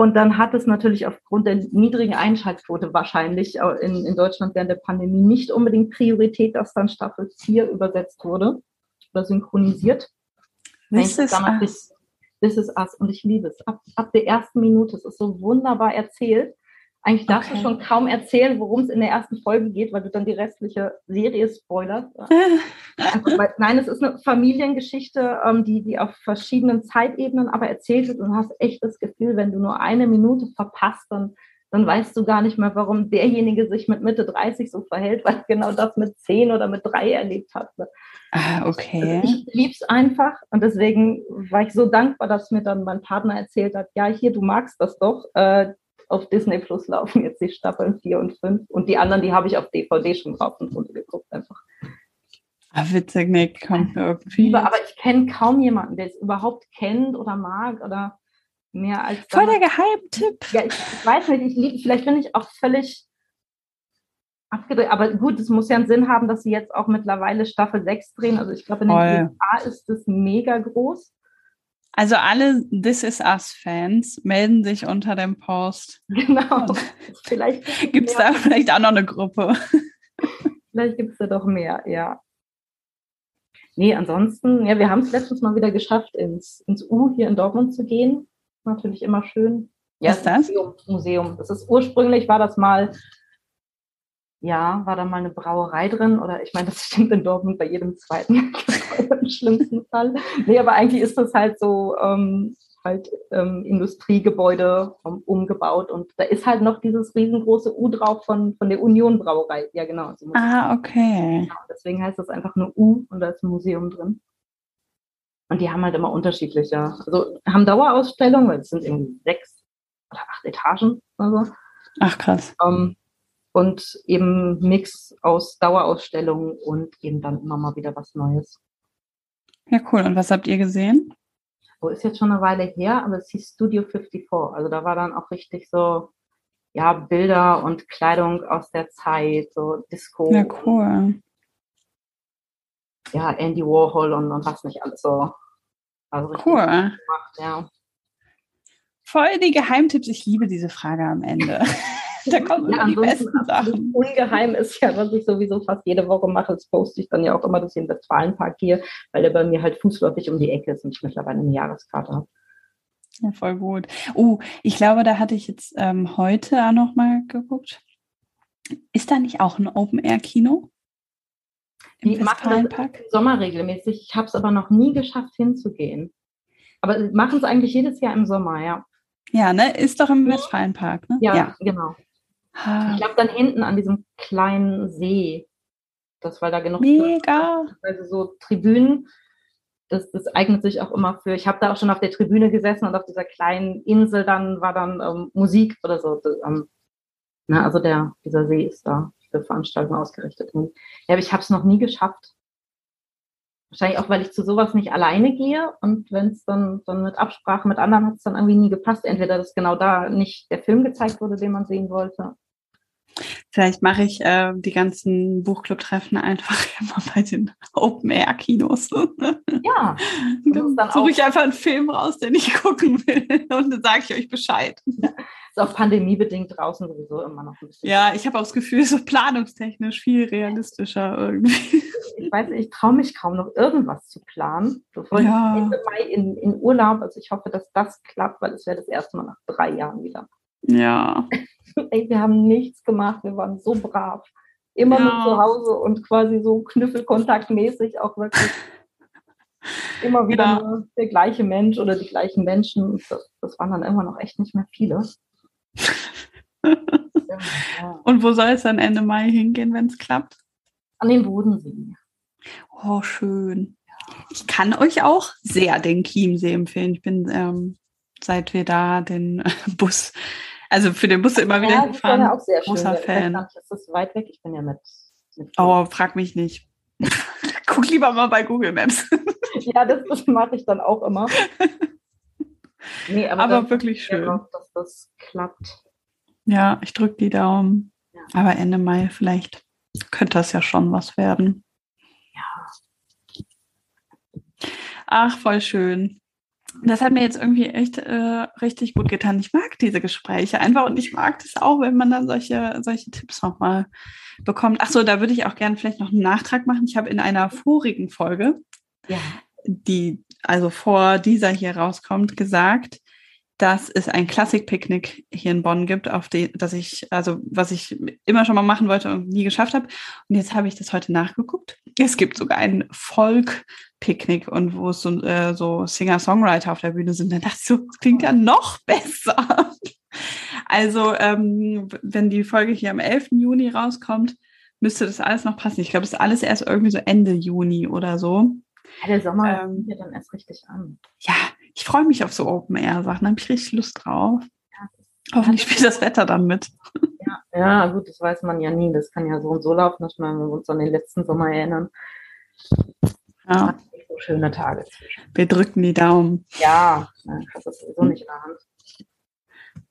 Und dann hat es natürlich aufgrund der niedrigen Einschaltquote wahrscheinlich in, in Deutschland während der Pandemie nicht unbedingt Priorität, dass dann Staffel 4 übersetzt wurde oder synchronisiert. This is, us. This is Us und ich liebe es. Ab, ab der ersten Minute, es ist so wunderbar erzählt. Eigentlich darfst okay. du schon kaum erzählen, worum es in der ersten Folge geht, weil du dann die restliche Serie spoilerst. also, weil, nein, es ist eine Familiengeschichte, ähm, die, die auf verschiedenen Zeitebenen aber erzählt wird und du hast echt das Gefühl, wenn du nur eine Minute verpasst, dann, dann weißt du gar nicht mehr, warum derjenige sich mit Mitte 30 so verhält, weil genau das mit 10 oder mit 3 erlebt hat. Ne? Ah, okay. Also ich liebe es einfach und deswegen war ich so dankbar, dass mir dann mein Partner erzählt hat, ja, hier, du magst das doch. Äh, auf Disney Plus laufen jetzt die Staffeln 4 und 5 und die anderen, die habe ich auf DVD schon drauf und runter geguckt einfach. Ah, witzig, Nick, kommt irgendwie. Aber ich kenne kaum jemanden, der es überhaupt kennt oder mag oder mehr als. Voll der Geheimtipp. Ja, ich, ich weiß nicht, ich liebe, vielleicht bin ich auch völlig abgedreht. Aber gut, es muss ja einen Sinn haben, dass sie jetzt auch mittlerweile Staffel 6 drehen. Also ich glaube, in den USA ist das mega groß. Also alle This Is Us Fans melden sich unter dem Post. Genau. Vielleicht gibt es da vielleicht auch noch eine Gruppe. Vielleicht gibt es da doch mehr, ja. Nee, ansonsten, ja, wir haben es letztens mal wieder geschafft, ins, ins U hier in Dortmund zu gehen. Natürlich immer schön. Ja, Was ist das? Museum, Museum. Das ist ursprünglich war das mal ja, war da mal eine Brauerei drin oder ich meine, das stimmt in Dortmund bei jedem zweiten im schlimmsten Fall. Nee, aber eigentlich ist das halt so ähm, halt ähm, Industriegebäude um, umgebaut und da ist halt noch dieses riesengroße U drauf von, von der Union Brauerei. Ja, genau. So ah, okay. Genau, deswegen heißt das einfach nur U und da ist ein Museum drin. Und die haben halt immer unterschiedliche, also haben Dauerausstellungen, weil es sind irgendwie sechs oder acht Etagen oder so. Ach krass. Ähm, und eben Mix aus Dauerausstellungen und eben dann immer mal wieder was Neues. Ja, cool. Und was habt ihr gesehen? So ist jetzt schon eine Weile her, aber es hieß Studio 54. Also da war dann auch richtig so, ja, Bilder und Kleidung aus der Zeit, so Disco. Ja, cool. Ja, Andy Warhol und, und was nicht alles so. Also cool. Gemacht, ja. Voll die Geheimtipps. Ich liebe diese Frage am Ende. da kommen ja, die besten Sachen. Ungeheim ist ja, was ich sowieso fast jede Woche mache, das poste ich dann ja auch immer, dass ich in den Westfalenpark gehe, weil der bei mir halt fußläufig um die Ecke ist und ich mittlerweile eine Jahreskarte habe. Ja, voll gut. Oh, ich glaube, da hatte ich jetzt ähm, heute auch noch mal geguckt. Ist da nicht auch ein Open-Air-Kino? Die machen das im Sommer regelmäßig. Ich habe es aber noch nie geschafft, hinzugehen. Aber machen es eigentlich jedes Jahr im Sommer, ja. Ja, ne? Ist doch im Westfalenpark, ne? Ja, ja. genau. Ich glaube dann hinten an diesem kleinen See. Das war da genug. Mega. Also so Tribünen. Das, das eignet sich auch immer für. Ich habe da auch schon auf der Tribüne gesessen und auf dieser kleinen Insel dann war dann ähm, Musik oder so. Ähm, na, also der, dieser See ist da für Veranstaltungen ausgerichtet. Und, ja, aber ich habe es noch nie geschafft, Wahrscheinlich auch, weil ich zu sowas nicht alleine gehe und wenn es dann, dann mit Absprache mit anderen hat es dann irgendwie nie gepasst. Entweder dass genau da nicht der Film gezeigt wurde, den man sehen wollte. Vielleicht mache ich äh, die ganzen Buchclub-Treffen einfach immer bei den Open-Air-Kinos. Ja. Dann suche ich einfach einen Film raus, den ich gucken will und dann sage ich euch Bescheid. Ja. Ist auch pandemiebedingt draußen sowieso immer noch ein bisschen. Ja, ich habe auch das Gefühl, so planungstechnisch viel realistischer irgendwie. Ich weiß nicht, ich traue mich kaum noch irgendwas zu planen. Bevor ja. ich Ende Mai in, in Urlaub, also ich hoffe, dass das klappt, weil es wäre das erste Mal nach drei Jahren wieder. Ja. Ey, wir haben nichts gemacht, wir waren so brav. Immer ja. mit zu Hause und quasi so knüffelkontaktmäßig auch wirklich immer wieder ja. der gleiche Mensch oder die gleichen Menschen. Das, das waren dann immer noch echt nicht mehr viele. Und wo soll es dann Ende Mai hingehen, wenn es klappt? An den Bodensee. Oh, schön. Ich kann euch auch sehr den Chiemsee empfehlen. Ich bin, ähm, seit wir da den Bus, also für den Bus immer wieder ja, gefahren, ja auch sehr großer schön. Fan. Nicht, das ist weit weg. Ich bin ja mit. mit oh, frag mich nicht. Guck lieber mal bei Google Maps. ja, das, das mache ich dann auch immer. Nee, aber, aber wirklich schön. Noch, dass das klappt. Ja, ich drücke die Daumen. Ja. Aber Ende Mai vielleicht könnte das ja schon was werden. Ja. Ach, voll schön. Das hat mir jetzt irgendwie echt äh, richtig gut getan. Ich mag diese Gespräche einfach und ich mag das auch, wenn man dann solche, solche Tipps nochmal bekommt. Ach so, da würde ich auch gerne vielleicht noch einen Nachtrag machen. Ich habe in einer vorigen Folge, ja. die also vor dieser hier rauskommt, gesagt, dass es ein Klassik-Picknick hier in Bonn gibt, auf die, dass ich, also was ich immer schon mal machen wollte und nie geschafft habe. Und jetzt habe ich das heute nachgeguckt. Es gibt sogar ein Folk-Picknick und wo es so, äh, so Singer-Songwriter auf der Bühne sind. Dann dachte ich so, das klingt ja noch besser. Also, ähm, wenn die Folge hier am 11. Juni rauskommt, müsste das alles noch passen. Ich glaube, es ist alles erst irgendwie so Ende Juni oder so. Ja, der Sommer ähm, fängt ja dann erst richtig an. Ja, ich freue mich auf so Open-Air-Sachen, da habe ich richtig Lust drauf. Ja, Hoffentlich spielt das Wetter dann mit. Ja, ja, gut, das weiß man ja nie. Das kann ja so und so laufen, dass wir uns an den letzten Sommer erinnern. Ja. So schöne Tage. Wir drücken die Daumen. Ja, ich das sowieso nicht in der Hand.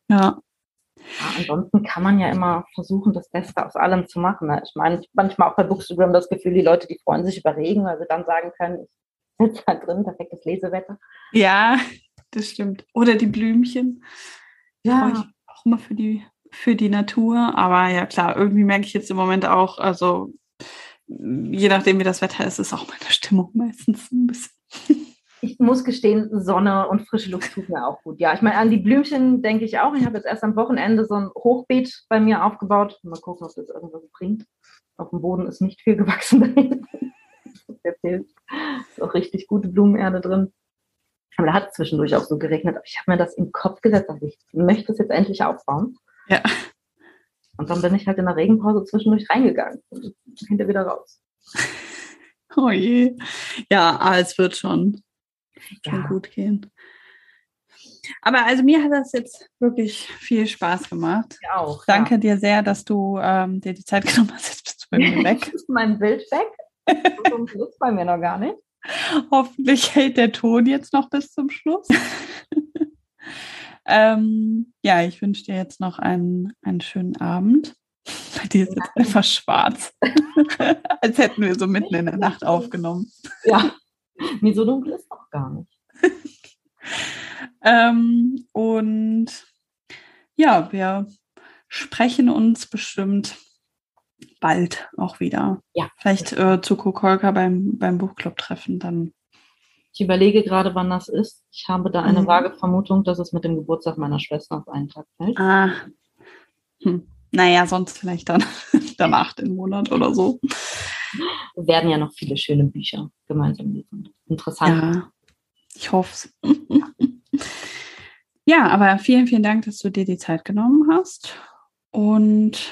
Ja. Ja, ansonsten kann man ja immer versuchen, das Beste aus allem zu machen. Ne? Ich meine, manchmal auch bei Bookstagram das Gefühl, die Leute, die freuen sich über Regen, weil sie dann sagen können, ich sitze da drin, perfektes Lesewetter. Ja, das stimmt. Oder die Blümchen. Ja. Ich auch immer für die, für die Natur. Aber ja, klar, irgendwie merke ich jetzt im Moment auch, also je nachdem, wie das Wetter ist, ist auch meine Stimmung meistens ein bisschen. Ich muss gestehen, Sonne und frische Luft tut mir auch gut. Ja, ich meine, an die Blümchen denke ich auch. Ich habe jetzt erst am Wochenende so ein Hochbeet bei mir aufgebaut. Mal gucken, ob das irgendwas bringt. Auf dem Boden ist nicht viel gewachsen. erzählt. Ist auch richtig gute Blumenerde drin. Aber da hat es zwischendurch auch so geregnet. Aber ich habe mir das im Kopf gesetzt, also ich möchte es jetzt endlich aufbauen. Ja. Und dann bin ich halt in der Regenpause zwischendurch reingegangen und hinter wieder raus. Oh je. Ja, aber es wird schon, ja. schon gut gehen. Aber also mir hat das jetzt wirklich viel Spaß gemacht. Ja auch. Danke ja. dir sehr, dass du ähm, dir die Zeit genommen hast. Jetzt bist du bei mir weg. ist mein Bild weg? Zum Schluss bei mir noch gar nicht. Hoffentlich hält der Ton jetzt noch bis zum Schluss. ähm, ja, ich wünsche dir jetzt noch einen, einen schönen Abend. Bei dir ist jetzt einfach schwarz. Als hätten wir so mitten in der Nacht aufgenommen. Ja, nee, so dunkel ist auch gar nicht. ähm, und ja, wir sprechen uns bestimmt bald auch wieder. Ja. Vielleicht äh, zu Kokolka beim, beim Buchclub-Treffen dann. Ich überlege gerade, wann das ist. Ich habe da eine mhm. vage Vermutung, dass es mit dem Geburtstag meiner Schwester auf einen Tag fällt. Ah. Hm. Naja, sonst vielleicht dann danach den Monat oder so. Wir werden ja noch viele schöne Bücher gemeinsam lesen. Interessant. Ja, ich hoffe es. ja, aber vielen, vielen Dank, dass du dir die Zeit genommen hast. Und